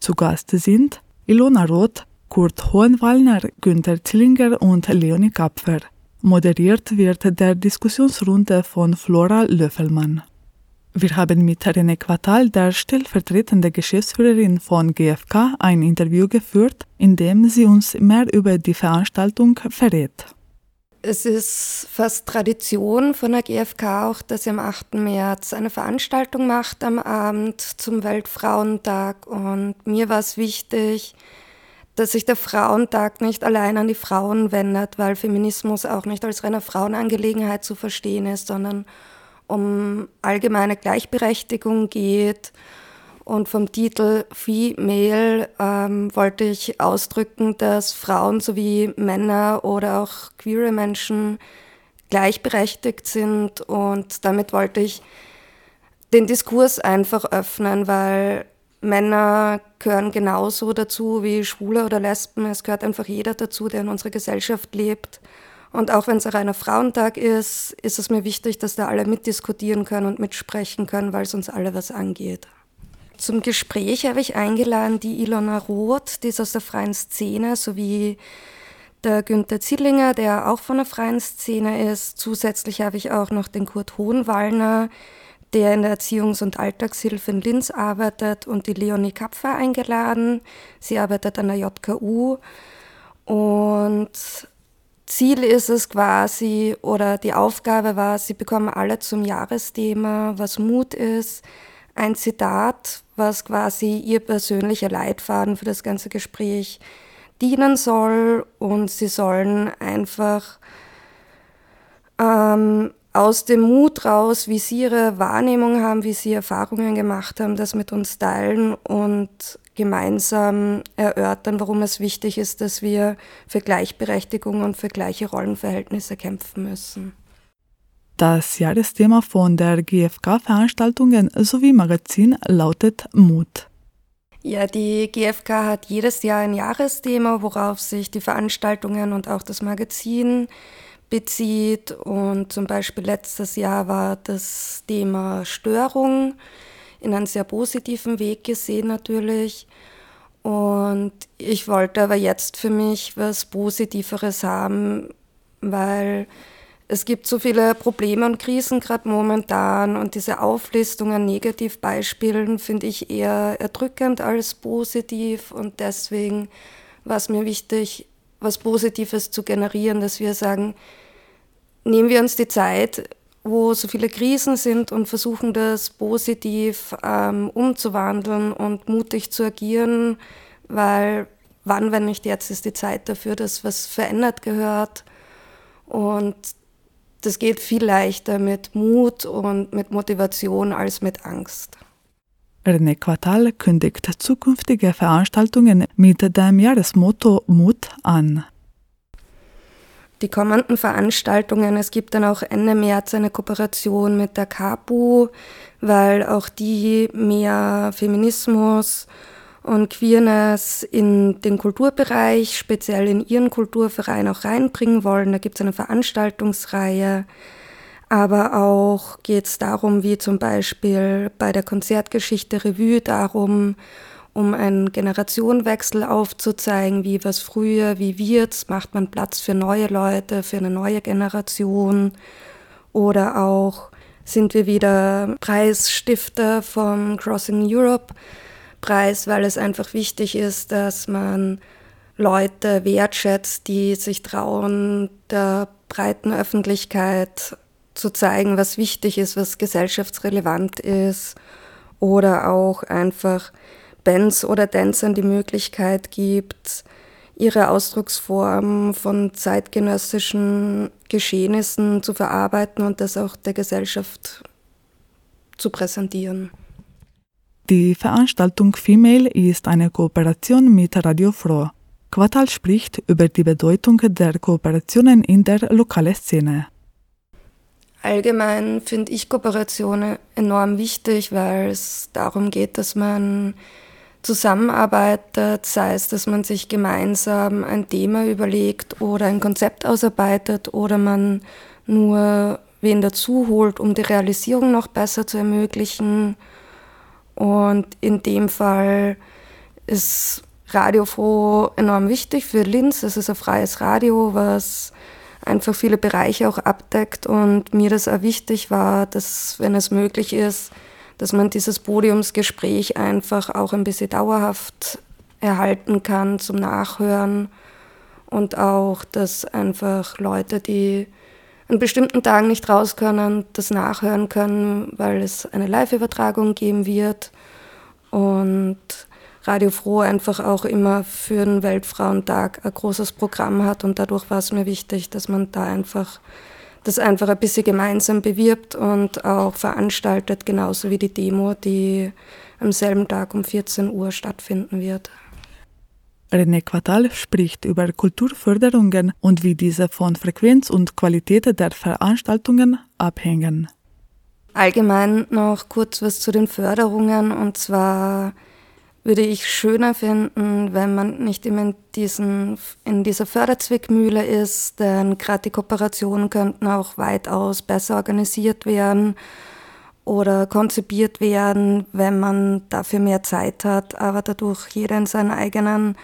Zu Gast sind Ilona Roth, Kurt Hohenwallner, Günther Zillinger und Leonie Kapfer. Moderiert wird der Diskussionsrunde von Flora Löffelmann. Wir haben mit René Quatal, der stellvertretende Geschäftsführerin von GfK, ein Interview geführt, in dem sie uns mehr über die Veranstaltung verrät. Es ist fast Tradition von der GfK auch, dass sie am 8. März eine Veranstaltung macht am Abend zum Weltfrauentag. Und mir war es wichtig, dass sich der Frauentag nicht allein an die Frauen wendet, weil Feminismus auch nicht als reine Frauenangelegenheit zu verstehen ist, sondern um allgemeine Gleichberechtigung geht und vom Titel Female ähm, wollte ich ausdrücken, dass Frauen sowie Männer oder auch queere Menschen gleichberechtigt sind. Und damit wollte ich den Diskurs einfach öffnen, weil Männer gehören genauso dazu wie Schwule oder Lesben. Es gehört einfach jeder dazu, der in unserer Gesellschaft lebt. Und auch wenn es ein reiner Frauentag ist, ist es mir wichtig, dass da alle mitdiskutieren können und mitsprechen können, weil es uns alle was angeht. Zum Gespräch habe ich eingeladen die Ilona Roth, die ist aus der freien Szene, sowie der Günther Zillinger, der auch von der freien Szene ist. Zusätzlich habe ich auch noch den Kurt Hohenwallner, der in der Erziehungs- und Alltagshilfe in Linz arbeitet, und die Leonie Kapfer eingeladen. Sie arbeitet an der JKU. Und Ziel ist es quasi, oder die Aufgabe war, sie bekommen alle zum Jahresthema, was Mut ist, ein Zitat, was quasi ihr persönlicher Leitfaden für das ganze Gespräch dienen soll und sie sollen einfach ähm, aus dem Mut raus, wie sie ihre Wahrnehmung haben, wie sie Erfahrungen gemacht haben, das mit uns teilen und gemeinsam erörtern, warum es wichtig ist, dass wir für Gleichberechtigung und für gleiche Rollenverhältnisse kämpfen müssen. Das Jahresthema von der GfK-Veranstaltungen sowie Magazin lautet Mut. Ja, die GfK hat jedes Jahr ein Jahresthema, worauf sich die Veranstaltungen und auch das Magazin bezieht. Und zum Beispiel letztes Jahr war das Thema Störung in einem sehr positiven Weg gesehen natürlich. Und ich wollte aber jetzt für mich was Positiveres haben, weil es gibt so viele Probleme und Krisen gerade momentan und diese Auflistung an Negativbeispielen finde ich eher erdrückend als positiv und deswegen war es mir wichtig, was Positives zu generieren, dass wir sagen, nehmen wir uns die Zeit, wo so viele Krisen sind und versuchen das positiv ähm, umzuwandeln und mutig zu agieren, weil wann, wenn nicht jetzt, ist die Zeit dafür, dass was verändert gehört. Und das geht viel leichter mit Mut und mit Motivation als mit Angst. René Quartal kündigt zukünftige Veranstaltungen mit dem Jahresmotto Mut an. Die kommenden Veranstaltungen, es gibt dann auch Ende März eine Kooperation mit der KAPU, weil auch die mehr Feminismus und Queerness in den Kulturbereich, speziell in ihren Kulturverein auch reinbringen wollen. Da gibt es eine Veranstaltungsreihe. Aber auch geht es darum, wie zum Beispiel bei der Konzertgeschichte Revue, darum, um einen Generationenwechsel aufzuzeigen, wie was früher, wie wird's, macht man Platz für neue Leute, für eine neue Generation. Oder auch sind wir wieder Preisstifter vom Crossing Europe Preis, weil es einfach wichtig ist, dass man Leute wertschätzt, die sich trauen, der breiten Öffentlichkeit zu zeigen, was wichtig ist, was gesellschaftsrelevant ist. Oder auch einfach Bands oder Dancern die Möglichkeit gibt, ihre Ausdrucksform von zeitgenössischen Geschehnissen zu verarbeiten und das auch der Gesellschaft zu präsentieren. Die Veranstaltung Female ist eine Kooperation mit Radio Froh. Quartal spricht über die Bedeutung der Kooperationen in der lokalen Szene. Allgemein finde ich Kooperation enorm wichtig, weil es darum geht, dass man zusammenarbeitet, sei es, dass man sich gemeinsam ein Thema überlegt oder ein Konzept ausarbeitet oder man nur wen dazu holt, um die Realisierung noch besser zu ermöglichen. Und in dem Fall ist Radio Froh enorm wichtig für Linz. Es ist ein freies Radio, was einfach viele Bereiche auch abdeckt und mir das auch wichtig war, dass, wenn es möglich ist, dass man dieses Podiumsgespräch einfach auch ein bisschen dauerhaft erhalten kann zum Nachhören und auch, dass einfach Leute, die an bestimmten Tagen nicht raus können, das nachhören können, weil es eine Live-Übertragung geben wird und Radio Froh einfach auch immer für den Weltfrauentag ein großes Programm hat und dadurch war es mir wichtig, dass man da einfach das einfach ein bisschen gemeinsam bewirbt und auch veranstaltet, genauso wie die Demo, die am selben Tag um 14 Uhr stattfinden wird. René Quatal spricht über Kulturförderungen und wie diese von Frequenz und Qualität der Veranstaltungen abhängen. Allgemein noch kurz was zu den Förderungen und zwar würde ich schöner finden, wenn man nicht immer in, diesen, in dieser Förderzwickmühle ist, denn gerade die Kooperationen könnten auch weitaus besser organisiert werden oder konzipiert werden, wenn man dafür mehr Zeit hat, aber dadurch jeder in seinen eigenen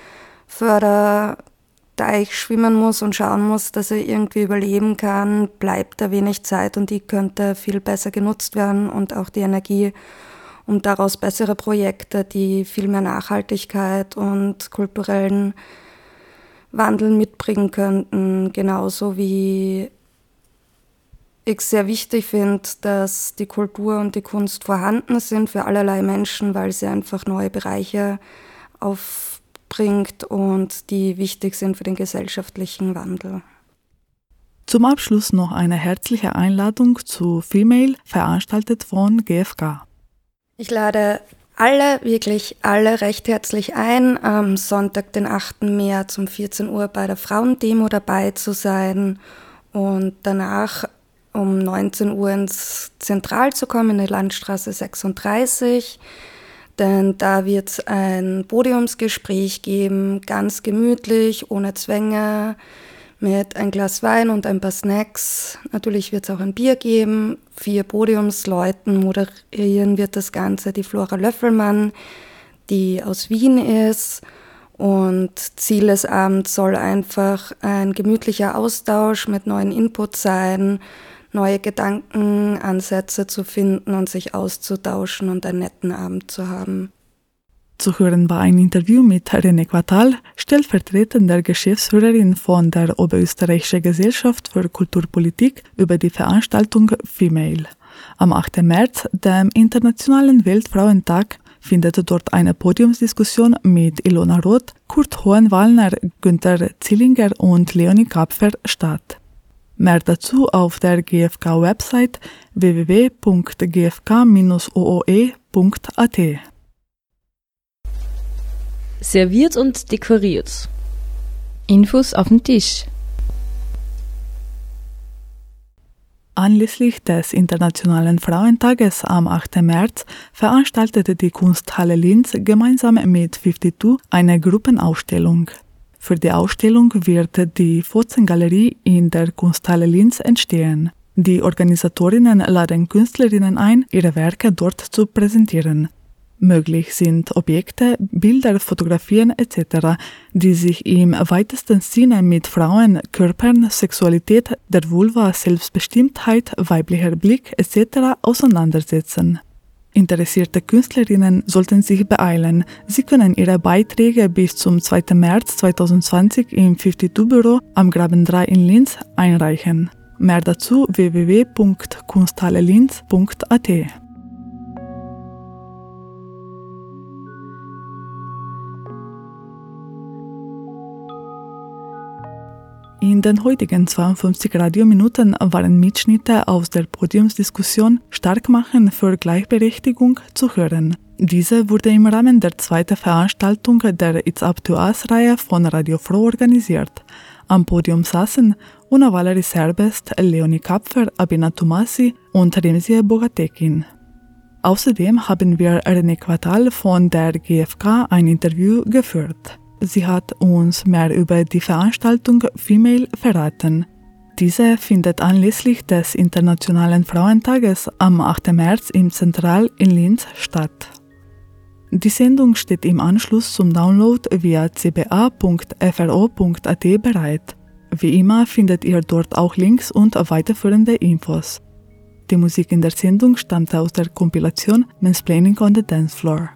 Förderteich schwimmen muss und schauen muss, dass er irgendwie überleben kann, bleibt da wenig Zeit und die könnte viel besser genutzt werden und auch die Energie um daraus bessere Projekte, die viel mehr Nachhaltigkeit und kulturellen Wandel mitbringen könnten. Genauso wie ich sehr wichtig finde, dass die Kultur und die Kunst vorhanden sind für allerlei Menschen, weil sie einfach neue Bereiche aufbringt und die wichtig sind für den gesellschaftlichen Wandel. Zum Abschluss noch eine herzliche Einladung zu Female, veranstaltet von GfK. Ich lade alle, wirklich alle recht herzlich ein, am Sonntag, den 8. März um 14 Uhr bei der Frauendemo dabei zu sein und danach um 19 Uhr ins Zentral zu kommen, in die Landstraße 36. Denn da wird es ein Podiumsgespräch geben, ganz gemütlich, ohne Zwänge mit ein Glas Wein und ein paar Snacks. Natürlich wird es auch ein Bier geben. Vier Podiumsleuten moderieren wird das Ganze die Flora Löffelmann, die aus Wien ist. Und Ziel des Abends soll einfach ein gemütlicher Austausch mit neuen Inputs sein, neue Gedankenansätze zu finden und sich auszutauschen und einen netten Abend zu haben. Zu hören war ein Interview mit René Quatal, stellvertretender Geschäftsführerin von der Oberösterreichischen Gesellschaft für Kulturpolitik, über die Veranstaltung Female. Am 8. März, dem Internationalen Weltfrauentag, findet dort eine Podiumsdiskussion mit Ilona Roth, Kurt Hohenwallner, Günter Zillinger und Leonie Kapfer statt. Mehr dazu auf der GfK-Website www.gfk-ooe.at serviert und dekoriert. Infos auf dem Tisch. Anlässlich des Internationalen Frauentages am 8. März veranstaltete die Kunsthalle Linz gemeinsam mit 52 eine Gruppenausstellung. Für die Ausstellung wird die Fotzen-Galerie in der Kunsthalle Linz entstehen. Die Organisatorinnen laden Künstlerinnen ein, ihre Werke dort zu präsentieren. Möglich sind Objekte, Bilder, Fotografien etc., die sich im weitesten Sinne mit Frauen, Körpern, Sexualität, der Vulva, Selbstbestimmtheit, weiblicher Blick etc. auseinandersetzen. Interessierte Künstlerinnen sollten sich beeilen. Sie können ihre Beiträge bis zum 2. März 2020 im 52-Büro am Graben 3 in Linz einreichen. Mehr dazu www.kunsthallelinz.at. In den heutigen 52 Radiominuten waren Mitschnitte aus der Podiumsdiskussion Starkmachen für Gleichberechtigung zu hören. Diese wurde im Rahmen der zweiten Veranstaltung der It's Up to Us-Reihe von Radio Froh organisiert. Am Podium saßen Una Valerie Serbest, Leonie Kapfer, Abina Tomasi und Remzie Bogatekin. Außerdem haben wir René Quatal von der GfK ein Interview geführt. Sie hat uns mehr über die Veranstaltung Female verraten. Diese findet anlässlich des Internationalen Frauentages am 8. März im Zentral in Linz statt. Die Sendung steht im Anschluss zum Download via cba.fro.at bereit. Wie immer findet ihr dort auch Links und weiterführende Infos. Die Musik in der Sendung stammte aus der Kompilation Mansplaining on the Dance Floor.